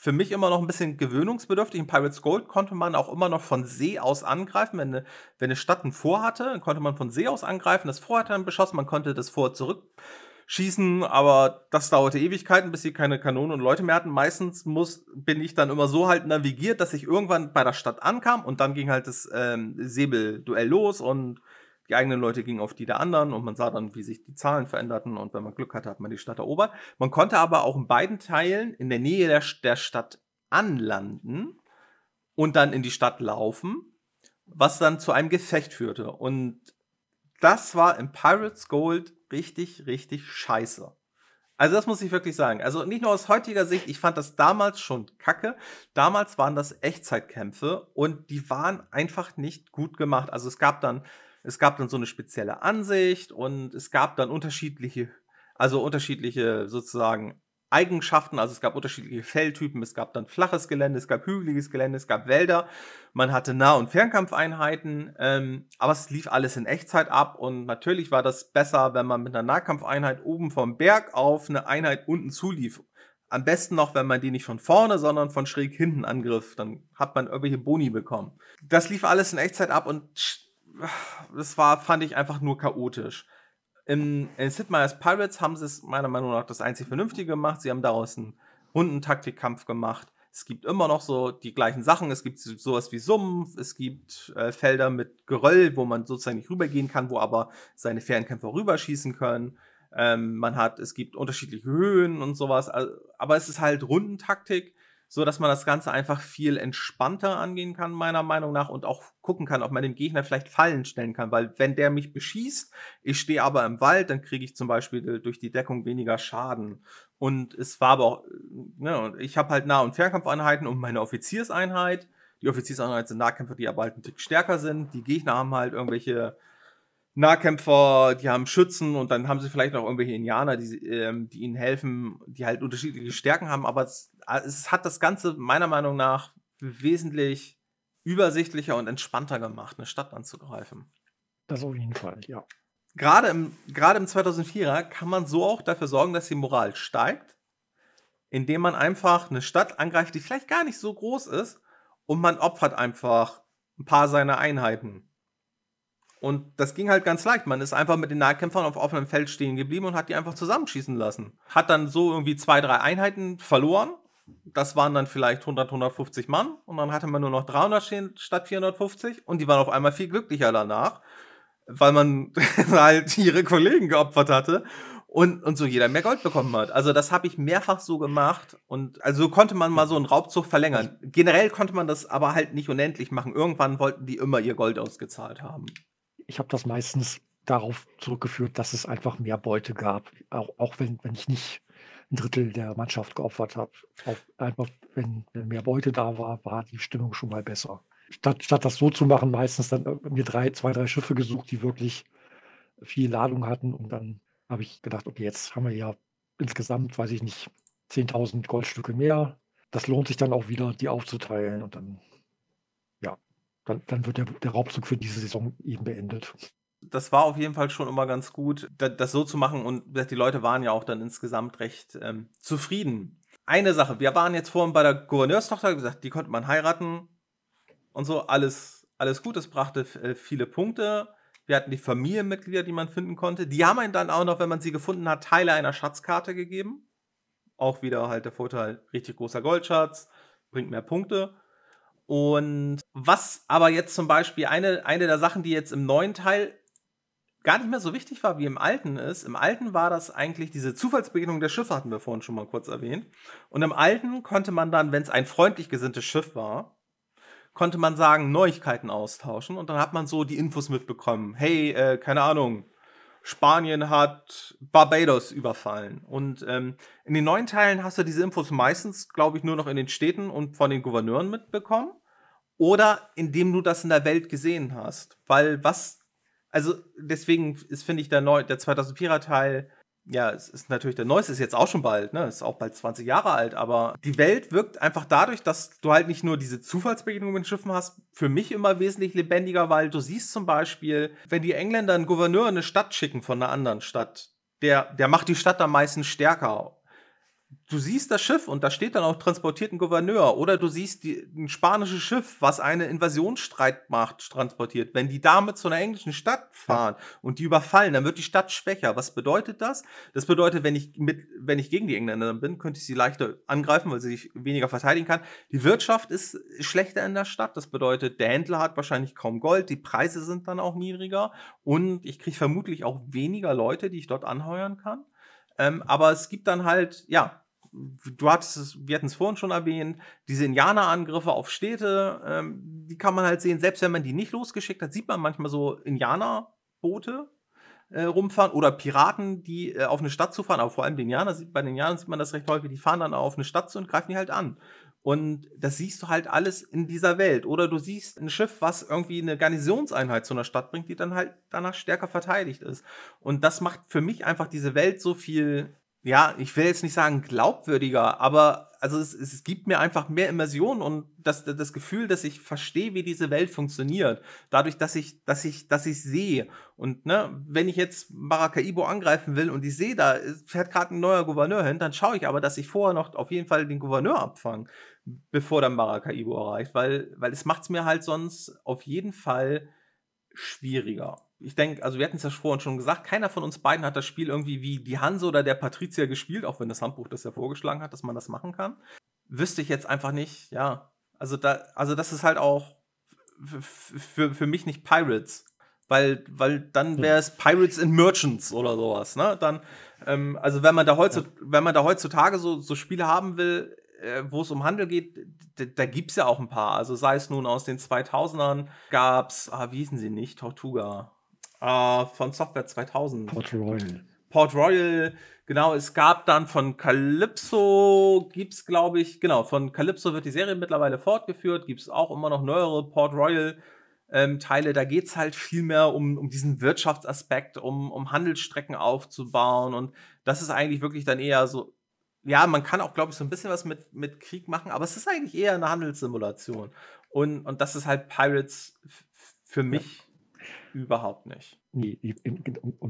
für mich immer noch ein bisschen gewöhnungsbedürftig. In Pirates Gold konnte man auch immer noch von See aus angreifen. Wenn eine, wenn eine Stadt ein Fort hatte, dann konnte man von See aus angreifen. Das Fort hat dann beschossen, man konnte das Fort zurückschießen, aber das dauerte Ewigkeiten, bis sie keine Kanonen und Leute mehr hatten. Meistens muss, bin ich dann immer so halt navigiert, dass ich irgendwann bei der Stadt ankam und dann ging halt das ähm, Säbelduell los und die eigenen Leute gingen auf die der anderen und man sah dann, wie sich die Zahlen veränderten und wenn man Glück hatte, hat man die Stadt erobert. Man konnte aber auch in beiden Teilen in der Nähe der, der Stadt anlanden und dann in die Stadt laufen, was dann zu einem Gefecht führte. Und das war in Pirates Gold richtig, richtig scheiße. Also das muss ich wirklich sagen. Also nicht nur aus heutiger Sicht, ich fand das damals schon kacke. Damals waren das Echtzeitkämpfe und die waren einfach nicht gut gemacht. Also es gab dann es gab dann so eine spezielle Ansicht und es gab dann unterschiedliche, also unterschiedliche sozusagen Eigenschaften. Also es gab unterschiedliche Feldtypen. Es gab dann flaches Gelände, es gab hügeliges Gelände, es gab Wälder. Man hatte Nah- und Fernkampfeinheiten, ähm, aber es lief alles in Echtzeit ab und natürlich war das besser, wenn man mit einer Nahkampfeinheit oben vom Berg auf eine Einheit unten zulief. Am besten noch, wenn man die nicht von vorne, sondern von schräg hinten angriff. Dann hat man irgendwelche Boni bekommen. Das lief alles in Echtzeit ab und das war, fand ich einfach nur chaotisch. In, in Sid Meier's Pirates haben sie es meiner Meinung nach das einzig Vernünftige gemacht. Sie haben daraus einen Hundentaktikkampf gemacht. Es gibt immer noch so die gleichen Sachen. Es gibt sowas wie Sumpf, es gibt äh, Felder mit Geröll, wo man sozusagen nicht rübergehen kann, wo aber seine Fernkämpfer rüberschießen können. Ähm, man hat, es gibt unterschiedliche Höhen und sowas. Aber es ist halt Rundentaktik so dass man das Ganze einfach viel entspannter angehen kann, meiner Meinung nach, und auch gucken kann, ob man dem Gegner vielleicht Fallen stellen kann, weil wenn der mich beschießt, ich stehe aber im Wald, dann kriege ich zum Beispiel durch die Deckung weniger Schaden. Und es war aber auch, ne, ich habe halt Nah- und Fernkampfeinheiten und meine Offizierseinheit. Die Offizierseinheit sind Nahkämpfer, die aber halt ein Tick stärker sind. Die Gegner haben halt irgendwelche Nahkämpfer, die haben Schützen und dann haben sie vielleicht noch irgendwelche Indianer, die, ähm, die ihnen helfen, die halt unterschiedliche Stärken haben, aber es, es, hat das Ganze meiner Meinung nach wesentlich übersichtlicher und entspannter gemacht, eine Stadt anzugreifen. Das auf jeden Fall, ja. Gerade im, gerade im 2004er kann man so auch dafür sorgen, dass die Moral steigt, indem man einfach eine Stadt angreift, die vielleicht gar nicht so groß ist und man opfert einfach ein paar seiner Einheiten und das ging halt ganz leicht. Man ist einfach mit den Nahkämpfern auf offenem Feld stehen geblieben und hat die einfach zusammenschießen lassen. Hat dann so irgendwie zwei, drei Einheiten verloren. Das waren dann vielleicht 100, 150 Mann. Und dann hatte man nur noch 300 statt 450. Und die waren auf einmal viel glücklicher danach, weil man halt ihre Kollegen geopfert hatte. Und, und so jeder mehr Gold bekommen hat. Also das habe ich mehrfach so gemacht und also konnte man mal so einen Raubzug verlängern. Generell konnte man das aber halt nicht unendlich machen. Irgendwann wollten die immer ihr Gold ausgezahlt haben ich habe das meistens darauf zurückgeführt, dass es einfach mehr Beute gab, auch, auch wenn, wenn ich nicht ein Drittel der Mannschaft geopfert habe. Einfach, wenn, wenn mehr Beute da war, war die Stimmung schon mal besser. Statt, statt das so zu machen, meistens dann mir drei, zwei, drei Schiffe gesucht, die wirklich viel Ladung hatten. Und dann habe ich gedacht, okay, jetzt haben wir ja insgesamt, weiß ich nicht, 10.000 Goldstücke mehr. Das lohnt sich dann auch wieder, die aufzuteilen. Und dann dann, dann wird der, der Raubzug für diese Saison eben beendet. Das war auf jeden Fall schon immer ganz gut, das, so zu machen. Und die Leute waren ja auch dann insgesamt recht ähm, zufrieden. Eine Sache, wir waren jetzt vorhin bei der Gouverneurstochter, gesagt, die konnte man heiraten und so, alles, alles gut, es brachte äh, viele Punkte. Wir hatten die Familienmitglieder, die man finden konnte. Die haben einen dann auch noch, wenn man sie gefunden hat, Teile einer Schatzkarte gegeben. Auch wieder halt der Vorteil, richtig großer Goldschatz, bringt mehr Punkte. Und was aber jetzt zum Beispiel eine, eine der Sachen, die jetzt im neuen Teil gar nicht mehr so wichtig war wie im alten ist. Im alten war das eigentlich diese Zufallsbegegnung der Schiffe, hatten wir vorhin schon mal kurz erwähnt. Und im alten konnte man dann, wenn es ein freundlich gesinntes Schiff war, konnte man sagen, Neuigkeiten austauschen und dann hat man so die Infos mitbekommen. Hey, äh, keine Ahnung, Spanien hat Barbados überfallen. Und ähm, in den neuen Teilen hast du diese Infos meistens, glaube ich, nur noch in den Städten und von den Gouverneuren mitbekommen oder indem du das in der Welt gesehen hast. Weil was, also deswegen ist, finde ich, der, neu, der 2004er Teil, ja, es ist natürlich der neueste, ist jetzt auch schon bald, ne, ist auch bald 20 Jahre alt, aber die Welt wirkt einfach dadurch, dass du halt nicht nur diese Zufallsbegegnungen mit Schiffen hast, für mich immer wesentlich lebendiger, weil du siehst zum Beispiel, wenn die Engländer einen Gouverneur in eine Stadt schicken von einer anderen Stadt, der, der macht die Stadt am meisten stärker du siehst das Schiff und da steht dann auch transportiert ein Gouverneur. Oder du siehst die, ein spanisches Schiff, was eine Invasionsstreitmacht transportiert. Wenn die damit zu einer englischen Stadt fahren ja. und die überfallen, dann wird die Stadt schwächer. Was bedeutet das? Das bedeutet, wenn ich, mit, wenn ich gegen die Engländer bin, könnte ich sie leichter angreifen, weil sie sich weniger verteidigen kann. Die Wirtschaft ist schlechter in der Stadt. Das bedeutet, der Händler hat wahrscheinlich kaum Gold, die Preise sind dann auch niedriger und ich kriege vermutlich auch weniger Leute, die ich dort anheuern kann. Ähm, aber es gibt dann halt, ja, du hattest es, wir hatten es vorhin schon erwähnt, diese Indianerangriffe auf Städte, ähm, die kann man halt sehen, selbst wenn man die nicht losgeschickt hat, sieht man manchmal so Indianerboote äh, rumfahren oder Piraten, die äh, auf eine Stadt zu fahren, aber vor allem den Indianer, bei den Indianern sieht man das recht häufig, die fahren dann auf eine Stadt zu und greifen die halt an. Und das siehst du halt alles in dieser Welt. Oder du siehst ein Schiff, was irgendwie eine Garnisonseinheit zu einer Stadt bringt, die dann halt danach stärker verteidigt ist. Und das macht für mich einfach diese Welt so viel ja, ich will jetzt nicht sagen glaubwürdiger, aber also es, es gibt mir einfach mehr Immersion und das, das Gefühl, dass ich verstehe, wie diese Welt funktioniert. Dadurch, dass ich, dass ich, dass ich sehe. Und ne, wenn ich jetzt Maracaibo angreifen will und ich sehe, da fährt gerade ein neuer Gouverneur hin, dann schaue ich aber, dass ich vorher noch auf jeden Fall den Gouverneur abfange, bevor dann Maracaibo erreicht. Weil, weil es macht es mir halt sonst auf jeden Fall schwieriger ich denke, also wir hatten es ja vorhin schon gesagt, keiner von uns beiden hat das Spiel irgendwie wie die Hanse oder der Patrizier gespielt, auch wenn das Handbuch das ja vorgeschlagen hat, dass man das machen kann. Wüsste ich jetzt einfach nicht, ja. Also, da, also das ist halt auch für, für mich nicht Pirates. Weil, weil dann wäre es Pirates and Merchants oder sowas, ne? Dann, ähm, also wenn man da heutzutage, wenn man da heutzutage so, so Spiele haben will, äh, wo es um Handel geht, da gibt es ja auch ein paar. Also sei es nun aus den 2000ern, gab es, ah, wie hießen sie nicht, Tortuga äh, von Software 2000. Port Royal. Port Royal, genau. Es gab dann von Calypso, gibt es glaube ich, genau, von Calypso wird die Serie mittlerweile fortgeführt, gibt es auch immer noch neuere Port Royal. Ähm, Teile, da geht es halt viel mehr um, um diesen Wirtschaftsaspekt, um, um Handelsstrecken aufzubauen. Und das ist eigentlich wirklich dann eher so, ja, man kann auch, glaube ich, so ein bisschen was mit, mit Krieg machen, aber es ist eigentlich eher eine Handelssimulation. Und, und das ist halt Pirates für mich Überhaupt nicht. Nee, im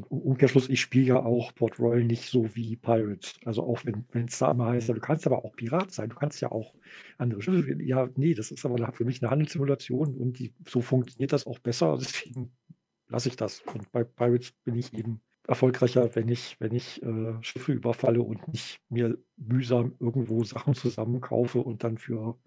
Umkehrschluss, ich spiele ja auch Port Royal nicht so wie Pirates. Also auch wenn es da immer heißt, du kannst aber auch Pirat sein, du kannst ja auch andere Schiffe. Ja, nee, das ist aber für mich eine Handelssimulation und die, so funktioniert das auch besser. Deswegen lasse ich das. Und bei Pirates bin ich eben erfolgreicher, wenn ich, wenn ich äh, Schiffe überfalle und nicht mir mühsam irgendwo Sachen zusammenkaufe und dann für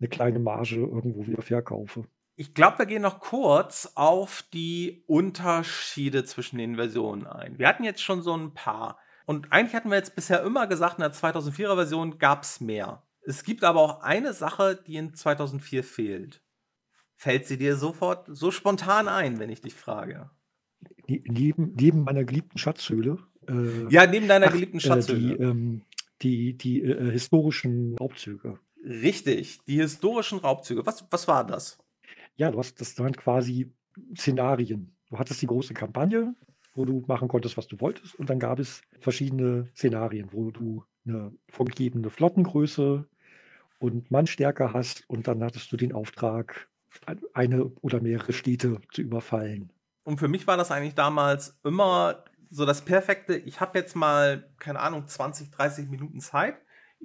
eine kleine Marge irgendwo wieder verkaufe. Ich glaube, wir gehen noch kurz auf die Unterschiede zwischen den Versionen ein. Wir hatten jetzt schon so ein paar. Und eigentlich hatten wir jetzt bisher immer gesagt, in der 2004er Version gab es mehr. Es gibt aber auch eine Sache, die in 2004 fehlt. Fällt sie dir sofort so spontan ein, wenn ich dich frage? Neben, neben meiner geliebten Schatzhöhle. Äh, ja, neben deiner ach, geliebten Schatzhöhle. Äh, die, ähm, die, die äh, historischen Raubzüge. Richtig, die historischen Raubzüge. Was, was war das? Ja, du hast das waren quasi Szenarien. Du hattest die große Kampagne, wo du machen konntest, was du wolltest, und dann gab es verschiedene Szenarien, wo du eine vorgegebene Flottengröße und Mannstärke hast und dann hattest du den Auftrag, eine oder mehrere Städte zu überfallen. Und für mich war das eigentlich damals immer so das perfekte, ich habe jetzt mal, keine Ahnung, 20, 30 Minuten Zeit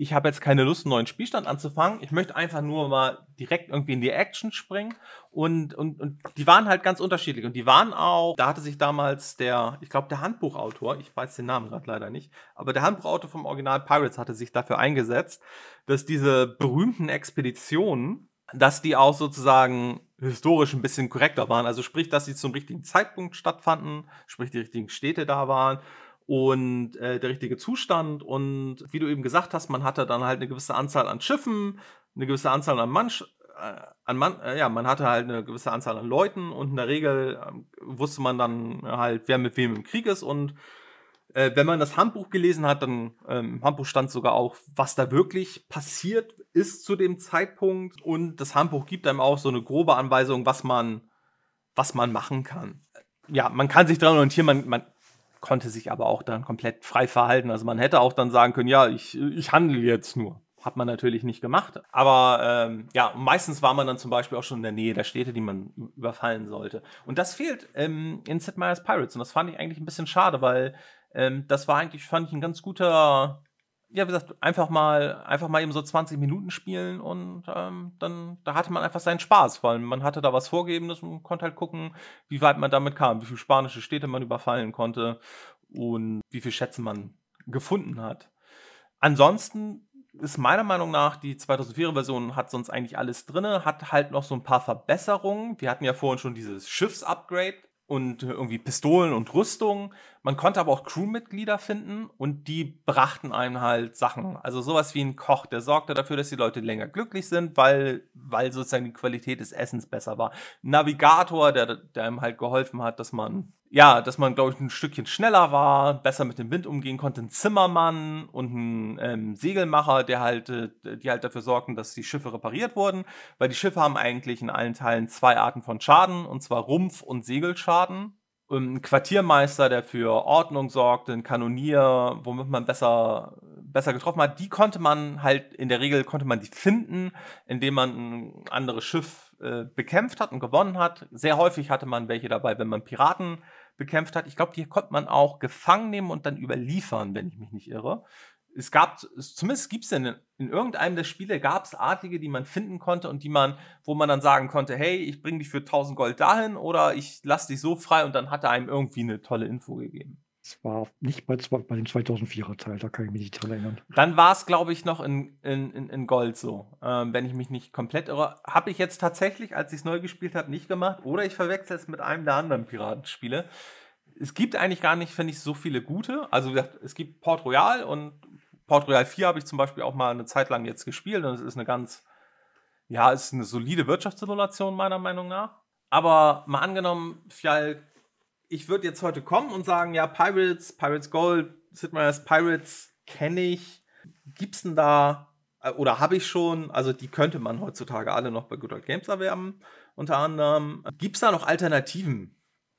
ich habe jetzt keine Lust, einen neuen Spielstand anzufangen. Ich möchte einfach nur mal direkt irgendwie in die Action springen. Und, und, und die waren halt ganz unterschiedlich. Und die waren auch, da hatte sich damals der, ich glaube, der Handbuchautor, ich weiß den Namen gerade leider nicht, aber der Handbuchautor vom Original Pirates hatte sich dafür eingesetzt, dass diese berühmten Expeditionen, dass die auch sozusagen historisch ein bisschen korrekter waren. Also sprich, dass sie zum richtigen Zeitpunkt stattfanden, sprich die richtigen Städte da waren und äh, der richtige Zustand. Und wie du eben gesagt hast, man hatte dann halt eine gewisse Anzahl an Schiffen, eine gewisse Anzahl an Mann, äh, an Mann äh, ja, man hatte halt eine gewisse Anzahl an Leuten und in der Regel äh, wusste man dann halt, wer mit wem im Krieg ist. Und äh, wenn man das Handbuch gelesen hat, dann ähm, im Handbuch stand sogar auch, was da wirklich passiert ist zu dem Zeitpunkt. Und das Handbuch gibt einem auch so eine grobe Anweisung, was man, was man machen kann. Ja, man kann sich daran orientieren, man, man konnte sich aber auch dann komplett frei verhalten. Also man hätte auch dann sagen können, ja, ich, ich handle jetzt nur. Hat man natürlich nicht gemacht. Aber ähm, ja, meistens war man dann zum Beispiel auch schon in der Nähe der Städte, die man überfallen sollte. Und das fehlt ähm, in Sid Meier's Pirates. Und das fand ich eigentlich ein bisschen schade, weil ähm, das war eigentlich, fand ich, ein ganz guter ja, wie gesagt, einfach mal, einfach mal eben so 20 Minuten spielen und ähm, dann, da hatte man einfach seinen Spaß, weil man hatte da was Vorgebendes und konnte halt gucken, wie weit man damit kam, wie viele spanische Städte man überfallen konnte und wie viele Schätze man gefunden hat. Ansonsten ist meiner Meinung nach, die 2004er-Version hat sonst eigentlich alles drin, hat halt noch so ein paar Verbesserungen. Wir hatten ja vorhin schon dieses Schiffs-Upgrade und irgendwie Pistolen und Rüstung. Man konnte aber auch Crewmitglieder finden und die brachten einem halt Sachen. Also sowas wie ein Koch, der sorgte dafür, dass die Leute länger glücklich sind, weil, weil sozusagen die Qualität des Essens besser war. Ein Navigator, der, der einem halt geholfen hat, dass man ja, dass man, glaube ich, ein Stückchen schneller war, besser mit dem Wind umgehen konnte. Ein Zimmermann und ein ähm, Segelmacher, der halt, äh, die halt dafür sorgen, dass die Schiffe repariert wurden. Weil die Schiffe haben eigentlich in allen Teilen zwei Arten von Schaden, und zwar Rumpf- und Segelschaden. Ein Quartiermeister, der für Ordnung sorgte, ein Kanonier, womit man besser, besser getroffen hat, die konnte man halt, in der Regel konnte man die finden, indem man ein anderes Schiff äh, bekämpft hat und gewonnen hat. Sehr häufig hatte man welche dabei, wenn man Piraten bekämpft hat. Ich glaube, die konnte man auch gefangen nehmen und dann überliefern, wenn ich mich nicht irre. Es gab, zumindest gibt es in, in irgendeinem der Spiele, gab es Artige, die man finden konnte und die man, wo man dann sagen konnte, hey, ich bringe dich für 1000 Gold dahin oder ich lasse dich so frei und dann hat er einem irgendwie eine tolle Info gegeben. Es war nicht bei, bei dem 2004er Teil, da kann ich mich nicht dran erinnern. Dann war es, glaube ich, noch in, in, in Gold so, ähm, wenn ich mich nicht komplett irre. Habe ich jetzt tatsächlich, als ich es neu gespielt habe, nicht gemacht oder ich verwechsel es mit einem der anderen Piratenspiele. Es gibt eigentlich gar nicht, finde ich, so viele gute. Also, wie gesagt, es gibt Port Royal und Port Royal 4 habe ich zum Beispiel auch mal eine Zeit lang jetzt gespielt und es ist eine ganz, ja, es ist eine solide Wirtschaftssimulation meiner Meinung nach. Aber mal angenommen, Fjall ich würde jetzt heute kommen und sagen, ja, Pirates, Pirates Gold, Sid Meier's Pirates kenne ich. Gibt's denn da, äh, oder habe ich schon, also die könnte man heutzutage alle noch bei Good Old Games erwerben, unter anderem. Gibt's da noch Alternativen?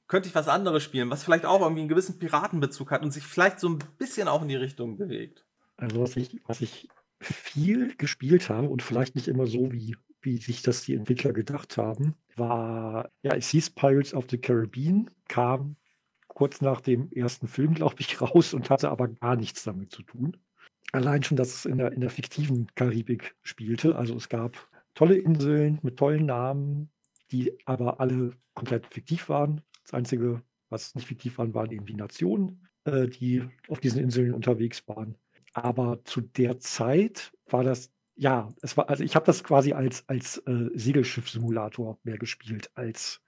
Könnte ich was anderes spielen, was vielleicht auch irgendwie einen gewissen Piratenbezug hat und sich vielleicht so ein bisschen auch in die Richtung bewegt? Also was ich, was ich viel gespielt habe und vielleicht nicht immer so, wie, wie sich das die Entwickler gedacht haben, war, ja, es hieß Pirates of the Caribbean, kam kurz nach dem ersten Film, glaube ich, raus und hatte aber gar nichts damit zu tun. Allein schon, dass es in der, in der fiktiven Karibik spielte. Also es gab tolle Inseln mit tollen Namen, die aber alle komplett fiktiv waren. Das Einzige, was nicht fiktiv waren, waren eben die Nationen, äh, die auf diesen Inseln unterwegs waren. Aber zu der Zeit war das ja, es war, also ich habe das quasi als, als äh, Segelschiff-Simulator mehr gespielt, als,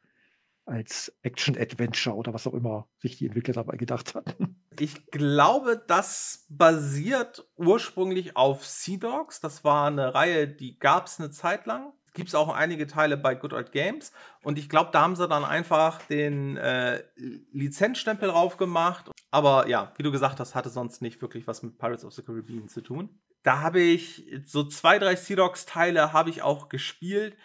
als Action-Adventure oder was auch immer sich die Entwickler dabei gedacht hatten. Ich glaube, das basiert ursprünglich auf Sea Dogs. Das war eine Reihe, die gab es eine Zeit lang. Gibt es auch einige Teile bei Good Old Games. Und ich glaube, da haben sie dann einfach den äh, Lizenzstempel drauf gemacht. Aber ja, wie du gesagt hast, hatte sonst nicht wirklich was mit Pirates of the Caribbean zu tun da habe ich so zwei, drei Sea Dogs-Teile habe ich auch gespielt.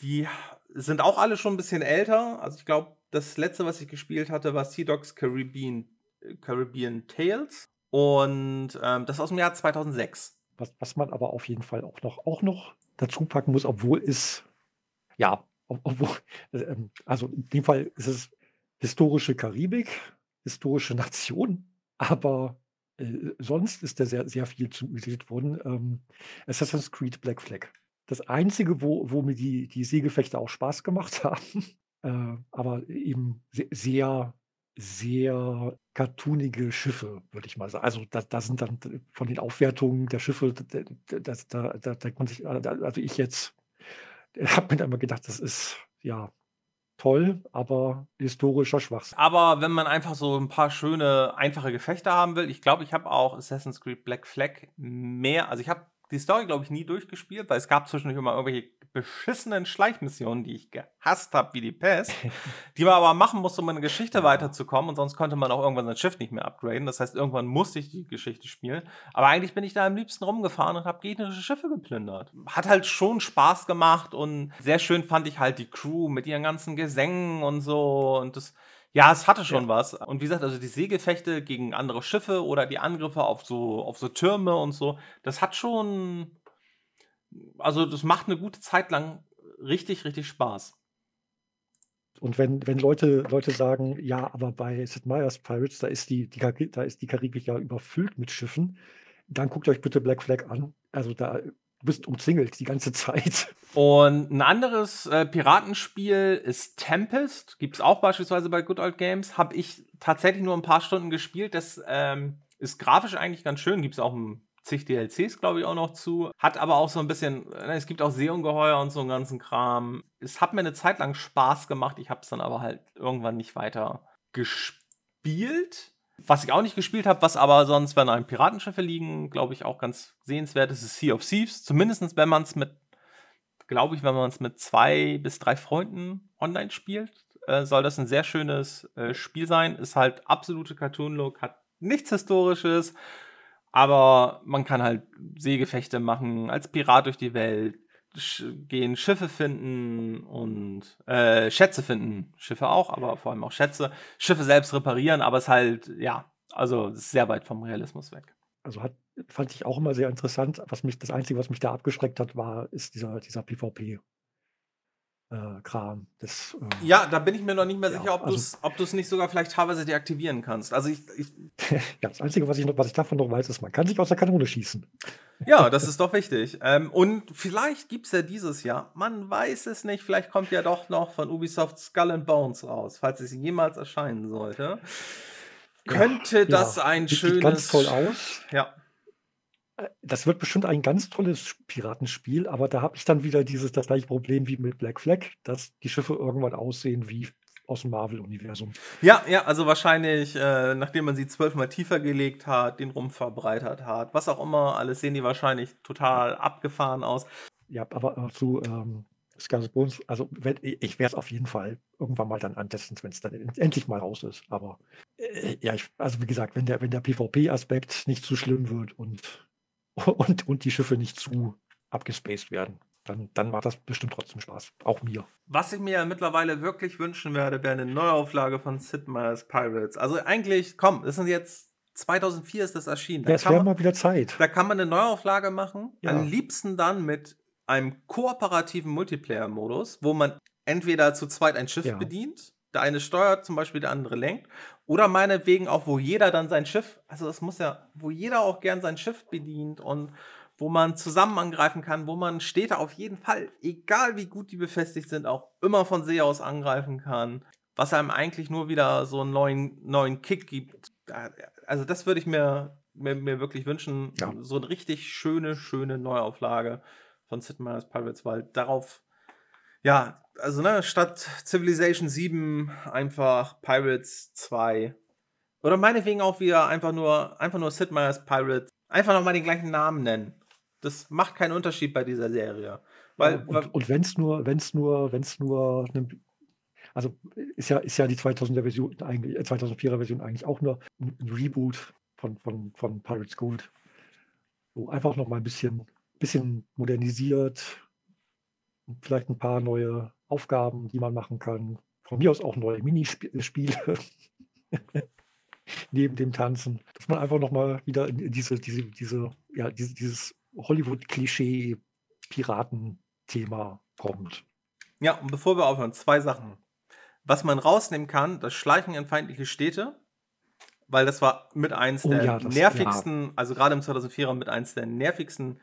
Die sind auch alle schon ein bisschen älter. Also ich glaube, das letzte, was ich gespielt hatte, war Sea Dogs Caribbean, Caribbean Tales. Und ähm, das aus dem Jahr 2006. Was, was man aber auf jeden Fall auch noch, auch noch dazu packen muss, obwohl es, ja, obwohl, äh, also in dem Fall ist es historische Karibik, historische Nation, aber äh, sonst ist da sehr, sehr viel zugesellt worden. Ähm, Assassin's Creed Black Flag. Das Einzige, wo, wo mir die, die Seegefechte auch Spaß gemacht haben, äh, aber eben sehr, sehr cartoonige Schiffe, würde ich mal sagen. Also da, da sind dann von den Aufwertungen der Schiffe, da, da, da, denkt man sich, also ich jetzt habe mir dann immer gedacht, das ist ja toll, aber historischer Schwachsinn. Aber wenn man einfach so ein paar schöne, einfache Gefechte haben will, ich glaube, ich habe auch Assassin's Creed Black Flag mehr, also ich habe die Story, glaube ich, nie durchgespielt, weil es gab zwischendurch immer irgendwelche beschissenen Schleichmissionen, die ich gehasst habe, wie die Pest, die man aber machen musste, um in eine Geschichte weiterzukommen und sonst konnte man auch irgendwann sein Schiff nicht mehr upgraden. Das heißt, irgendwann musste ich die Geschichte spielen. Aber eigentlich bin ich da am liebsten rumgefahren und habe gegnerische Schiffe geplündert. Hat halt schon Spaß gemacht und sehr schön fand ich halt die Crew mit ihren ganzen Gesängen und so und das ja, es hatte schon ja. was. Und wie gesagt, also die Seegefechte gegen andere Schiffe oder die Angriffe auf so, auf so Türme und so, das hat schon. Also, das macht eine gute Zeit lang richtig, richtig Spaß. Und wenn, wenn Leute, Leute sagen, ja, aber bei Sid Meier's Pirates, da ist die, die, da ist die Karibik ja überfüllt mit Schiffen, dann guckt euch bitte Black Flag an. Also da du bist umzingelt die ganze Zeit. Und ein anderes äh, Piratenspiel ist Tempest. Gibt es auch beispielsweise bei Good Old Games. Habe ich tatsächlich nur ein paar Stunden gespielt. Das ähm, ist grafisch eigentlich ganz schön. Gibt es auch ein zig DLCs, glaube ich, auch noch zu. Hat aber auch so ein bisschen, ne, es gibt auch Seeungeheuer und so einen ganzen Kram. Es hat mir eine Zeit lang Spaß gemacht. Ich habe es dann aber halt irgendwann nicht weiter gespielt. Was ich auch nicht gespielt habe, was aber sonst, wenn einem Piratenschiffe liegen, glaube ich, auch ganz sehenswert ist, ist Sea of Thieves. Zumindest wenn man es mit, glaube ich, wenn man es mit zwei bis drei Freunden online spielt, äh, soll das ein sehr schönes äh, Spiel sein. Ist halt absolute Cartoon-Look, hat nichts Historisches, aber man kann halt Seegefechte machen, als Pirat durch die Welt gehen, Schiffe finden und äh, Schätze finden. Schiffe auch, aber vor allem auch Schätze. Schiffe selbst reparieren, aber es halt, ja, also sehr weit vom Realismus weg. Also hat, fand ich auch immer sehr interessant. Was mich, das Einzige, was mich da abgeschreckt hat, war, ist dieser, dieser PvP Kram. Das, äh, ja, da bin ich mir noch nicht mehr ja, sicher, ob also, du es nicht sogar vielleicht teilweise deaktivieren kannst. Also ich, ich ja, das Einzige, was ich, noch, was ich davon noch weiß, ist, man kann sich aus der Kanone schießen. Ja, das ist doch wichtig. Ähm, und vielleicht gibt es ja dieses Jahr, man weiß es nicht, vielleicht kommt ja doch noch von Ubisoft Skull and Bones raus, falls es jemals erscheinen sollte. Könnte ja, das ein Sieht schönes. Sieht ganz toll aus. Ja. Äh, das wird bestimmt ein ganz tolles Piratenspiel, aber da habe ich dann wieder dieses das gleiche Problem wie mit Black Flag, dass die Schiffe irgendwann aussehen wie aus dem Marvel-Universum. Ja, ja, also wahrscheinlich, äh, nachdem man sie zwölfmal tiefer gelegt hat, den Rumpf verbreitert hat, was auch immer, alles sehen die wahrscheinlich total abgefahren aus. Ja, aber äh, zu ähm, Bones, also wenn, ich werde es auf jeden Fall irgendwann mal dann antesten, wenn es dann endlich mal raus ist. Aber äh, ja, ich, also wie gesagt, wenn der, wenn der PvP-Aspekt nicht zu schlimm wird und und, und die Schiffe nicht zu abgespaced werden. Dann, dann macht das bestimmt trotzdem Spaß. Auch mir. Was ich mir ja mittlerweile wirklich wünschen werde, wäre eine Neuauflage von Sid Meier's Pirates. Also eigentlich, komm, das sind jetzt 2004 ist das erschienen. Da ja, es wäre mal wieder Zeit. Da kann man eine Neuauflage machen. Ja. Am liebsten dann mit einem kooperativen Multiplayer-Modus, wo man entweder zu zweit ein Schiff ja. bedient, der eine steuert, zum Beispiel der andere lenkt, oder meinetwegen auch, wo jeder dann sein Schiff, also das muss ja, wo jeder auch gern sein Schiff bedient und wo man zusammen angreifen kann, wo man Städte auf jeden Fall, egal wie gut die befestigt sind, auch immer von See aus angreifen kann. Was einem eigentlich nur wieder so einen neuen, neuen Kick gibt. Also das würde ich mir, mir, mir wirklich wünschen. Ja. So eine richtig schöne, schöne Neuauflage von Sid Meier's Pirates, weil darauf, ja, also ne, statt Civilization 7 einfach Pirates 2. Oder meinetwegen auch wieder einfach nur, einfach nur Sid Meier's Pirates. Einfach nochmal den gleichen Namen nennen. Das macht keinen Unterschied bei dieser Serie. Weil, und, und wenn es nur, wenn es nur, wenn es nur, ne, also ist ja, ist ja die 2000er Version eigentlich, 2004er äh, Version eigentlich auch nur ein, ein Reboot von, von, von Pirates Gold. So einfach nochmal ein bisschen, bisschen modernisiert, vielleicht ein paar neue Aufgaben, die man machen kann. Von mir aus auch neue Minispiele neben dem Tanzen. Dass man einfach nochmal wieder in diese, diese, diese, ja, diese, dieses Hollywood-Klischee-Piraten-Thema kommt. Ja, und bevor wir aufhören, zwei Sachen. Was man rausnehmen kann, das Schleichen in feindliche Städte, weil das war mit eins oh, der ja, das, nervigsten, ja. also gerade im 2004er mit eins der nervigsten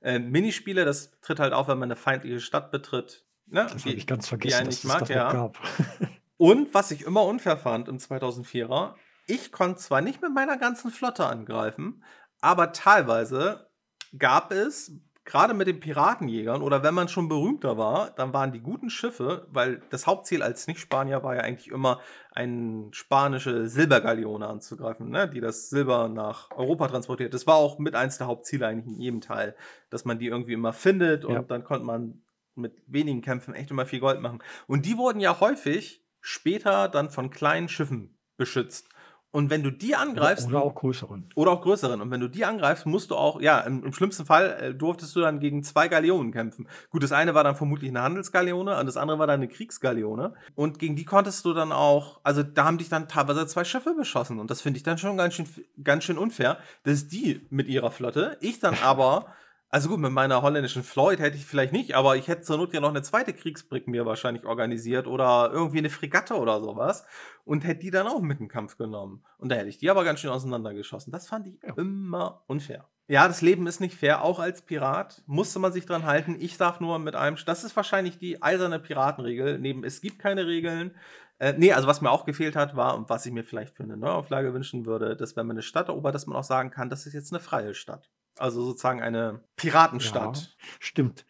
äh, Minispiele. Das tritt halt auf, wenn man eine feindliche Stadt betritt. Ne? Das habe ich ganz vergessen, dass es das ja. gab. Und was ich immer unfair fand im 2004er, ich konnte zwar nicht mit meiner ganzen Flotte angreifen, aber teilweise gab es, gerade mit den Piratenjägern oder wenn man schon berühmter war, dann waren die guten Schiffe, weil das Hauptziel als Nicht-Spanier war ja eigentlich immer, eine spanische Silbergaleone anzugreifen, ne, die das Silber nach Europa transportiert. Das war auch mit eins der Hauptziele eigentlich in jedem Teil, dass man die irgendwie immer findet und ja. dann konnte man mit wenigen Kämpfen echt immer viel Gold machen. Und die wurden ja häufig später dann von kleinen Schiffen beschützt. Und wenn du die angreifst. Oder auch größeren. Oder auch größeren. Und wenn du die angreifst, musst du auch, ja, im, im schlimmsten Fall äh, durftest du dann gegen zwei Galeonen kämpfen. Gut, das eine war dann vermutlich eine Handelsgaleone und das andere war dann eine Kriegsgaleone. Und gegen die konntest du dann auch, also da haben dich dann teilweise zwei Schiffe beschossen. Und das finde ich dann schon ganz schön, ganz schön unfair, dass die mit ihrer Flotte, ich dann aber. Also gut, mit meiner holländischen Floyd hätte ich vielleicht nicht, aber ich hätte zur Not ja noch eine zweite Kriegsbrick mir wahrscheinlich organisiert oder irgendwie eine Fregatte oder sowas und hätte die dann auch mit in Kampf genommen. Und da hätte ich die aber ganz schön auseinandergeschossen. Das fand ich ja. immer unfair. Ja, das Leben ist nicht fair. Auch als Pirat musste man sich dran halten. Ich darf nur mit einem. Das ist wahrscheinlich die eiserne Piratenregel. Neben es gibt keine Regeln. Äh, nee, also was mir auch gefehlt hat, war, und was ich mir vielleicht für eine Neuauflage wünschen würde, dass wenn man eine Stadt erobert, dass man auch sagen kann, das ist jetzt eine freie Stadt. Also sozusagen eine Piratenstadt. Ja, stimmt.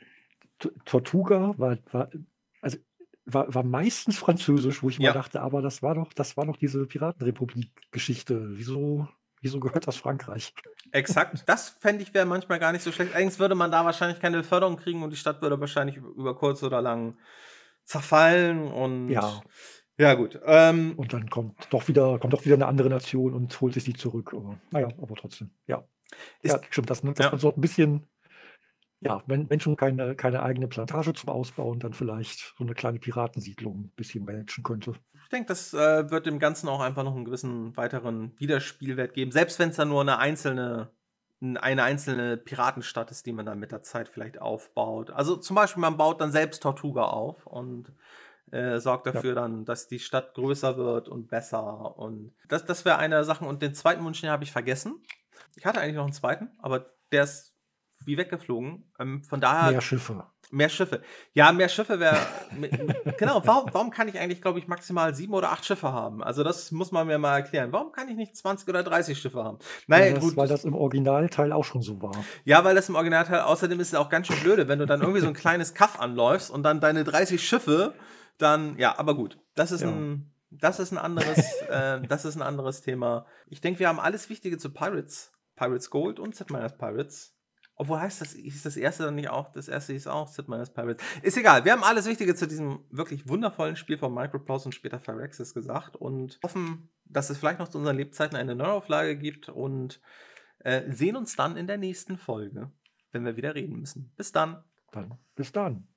T Tortuga war, war, also war, war meistens französisch, wo ich ja. mal dachte, aber das war doch, das war doch diese Piratenrepublik-Geschichte. Wieso, wieso gehört das Frankreich? Exakt. Das fände ich wäre manchmal gar nicht so schlecht. Allerdings würde man da wahrscheinlich keine Förderung kriegen und die Stadt würde wahrscheinlich über kurz oder lang zerfallen und ja. Ja, gut. Ähm, und dann kommt doch wieder, kommt doch wieder eine andere Nation und holt sich die zurück. Aber, naja, aber trotzdem, ja. Ist, ja, stimmt, das, dass ja. man so ein bisschen, ja, wenn, wenn schon keine, keine eigene Plantage zum Ausbauen, dann vielleicht so eine kleine Piratensiedlung ein bisschen managen könnte. Ich denke, das äh, wird dem Ganzen auch einfach noch einen gewissen weiteren Wiederspielwert geben, selbst wenn es dann nur eine einzelne eine einzelne Piratenstadt ist, die man dann mit der Zeit vielleicht aufbaut. Also zum Beispiel, man baut dann selbst Tortuga auf und äh, sorgt dafür ja. dann, dass die Stadt größer wird und besser. Und das, das wäre eine der Sachen. Und den zweiten Wunsch, den habe ich vergessen. Ich hatte eigentlich noch einen zweiten, aber der ist wie weggeflogen. Ähm, von daher. Mehr Schiffe. Mehr Schiffe. Ja, mehr Schiffe wäre. genau, warum, warum kann ich eigentlich, glaube ich, maximal sieben oder acht Schiffe haben? Also, das muss man mir mal erklären. Warum kann ich nicht 20 oder 30 Schiffe haben? Naja, weil, das, gut. weil das im Originalteil auch schon so war. Ja, weil das im Originalteil, außerdem ist es auch ganz schön blöde, wenn du dann irgendwie so ein kleines Kaff anläufst und dann deine 30 Schiffe dann, ja, aber gut. Das ist ja. ein. Das ist ein anderes, äh, das ist ein anderes Thema. Ich denke, wir haben alles Wichtige zu Pirates. Pirates Gold und Meier's Pirates. Obwohl heißt das, ist das erste dann nicht auch, das erste ist auch Meier's Pirates. Ist egal, wir haben alles Wichtige zu diesem wirklich wundervollen Spiel von Microprose und später Phyrexis gesagt und hoffen, dass es vielleicht noch zu unseren Lebzeiten eine Neuauflage gibt und äh, sehen uns dann in der nächsten Folge, wenn wir wieder reden müssen. Bis dann. Dann bis dann.